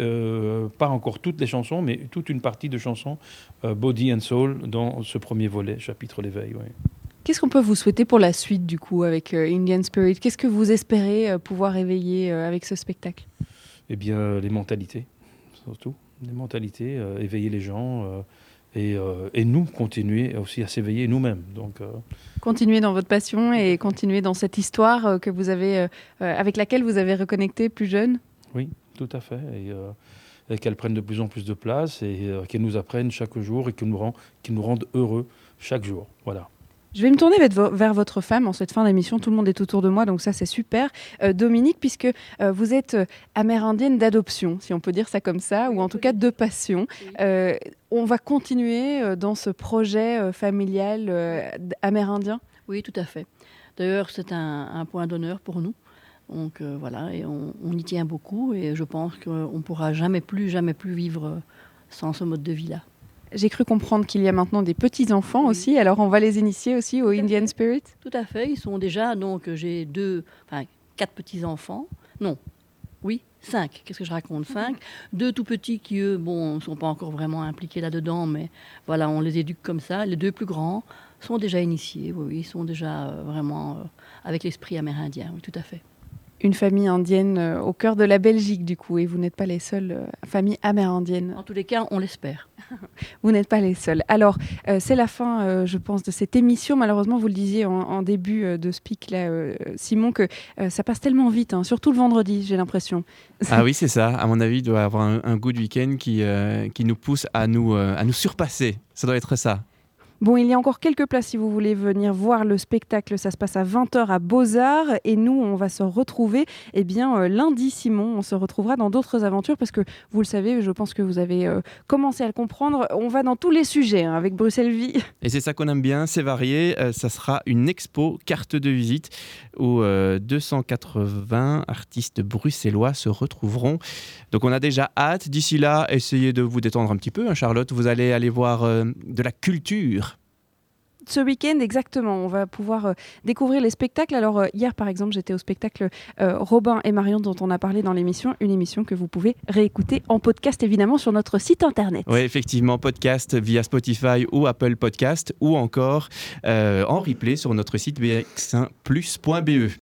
pas encore toutes les chansons, mais toute une partie de chansons Body and Soul dans ce premier volet, chapitre l'éveil. Qu'est-ce qu'on peut vous souhaiter pour la suite, du coup, avec Indian Spirit? Qu'est-ce que vous espérez pouvoir éveiller avec ce spectacle? Eh bien, les mentalités, surtout. Les mentalités, euh, éveiller les gens. Euh, et, euh, et, nous continuer aussi à s'éveiller nous-mêmes. Donc, continuer dans votre passion et continuer dans cette histoire que vous avez, avec laquelle vous avez reconnecté plus jeune? Oui, tout à fait. Et, qu'elle prenne de plus en plus de place et qu'elle nous apprenne chaque jour et qu'elle nous, rend, qu nous rende heureux chaque jour. Voilà. Je vais me tourner vers votre femme en cette fin d'émission. Tout le monde est autour de moi, donc ça c'est super. Euh, Dominique, puisque euh, vous êtes euh, amérindienne d'adoption, si on peut dire ça comme ça, ou en tout cas de passion, on va continuer dans ce projet familial amérindien? Oui, tout à fait. D'ailleurs, c'est un, point d'honneur pour nous. Donc voilà, et on, on, y tient beaucoup, et je pense qu'on ne pourra jamais plus, jamais plus vivre sans ce mode de vie-là. J'ai cru comprendre qu'il y a maintenant des petits-enfants aussi, alors on va les initier aussi au Indian Spirit? Tout à fait, ils sont déjà, donc j'ai deux, enfin quatre petits-enfants, non, oui, cinq, qu'est-ce que je raconte Cinq, deux tout petits qui, eux, bon, ne sont pas encore vraiment impliqués là-dedans, mais voilà, on les éduque comme ça. Les deux plus grands sont déjà initiés, oui, ils sont déjà euh, vraiment euh, avec l'esprit amérindien, oui, tout à fait une famille indienne euh, au cœur de la Belgique, du coup, et vous n'êtes pas les seules euh, familles amérindiennes. En tous les cas, on l'espère. *laughs* vous n'êtes pas les seuls. Alors, euh, c'est la fin, je pense, de cette émission. Malheureusement, vous le disiez en, début de speak, là, Simon, que ça passe tellement vite, hein, surtout le vendredi, j'ai l'impression. Ah oui, c'est ça. À mon avis, il doit y avoir un, un goût de week-end qui, qui nous pousse à nous, à nous surpasser. Ça doit être ça. Bon, il y a encore quelques places si vous voulez venir voir le spectacle. Ça se passe à 20h à Beaux-Arts. Et nous, on va se retrouver eh bien, euh, lundi, Simon. On se retrouvera dans d'autres aventures parce que vous le savez, je pense que vous avez euh, commencé à le comprendre. On va dans tous les sujets hein, avec Bruxelles Vie. *laughs* Et c'est ça qu'on aime bien, c'est varié. Euh, ça sera une expo carte de visite où 280 artistes bruxellois se retrouveront. Donc on a déjà hâte. D'ici là, essayez de vous détendre un petit peu, hein, Charlotte. Vous allez aller voir de la culture ce week-end, exactement, on va pouvoir euh, découvrir les spectacles. Alors, euh, hier, par exemple, j'étais au spectacle euh, Robin et Marion, dont on a parlé dans l'émission, une émission que vous pouvez réécouter en podcast, évidemment, sur notre site internet. Oui, effectivement, podcast via Spotify ou Apple Podcast, ou encore en replay sur notre site bx1plus.be.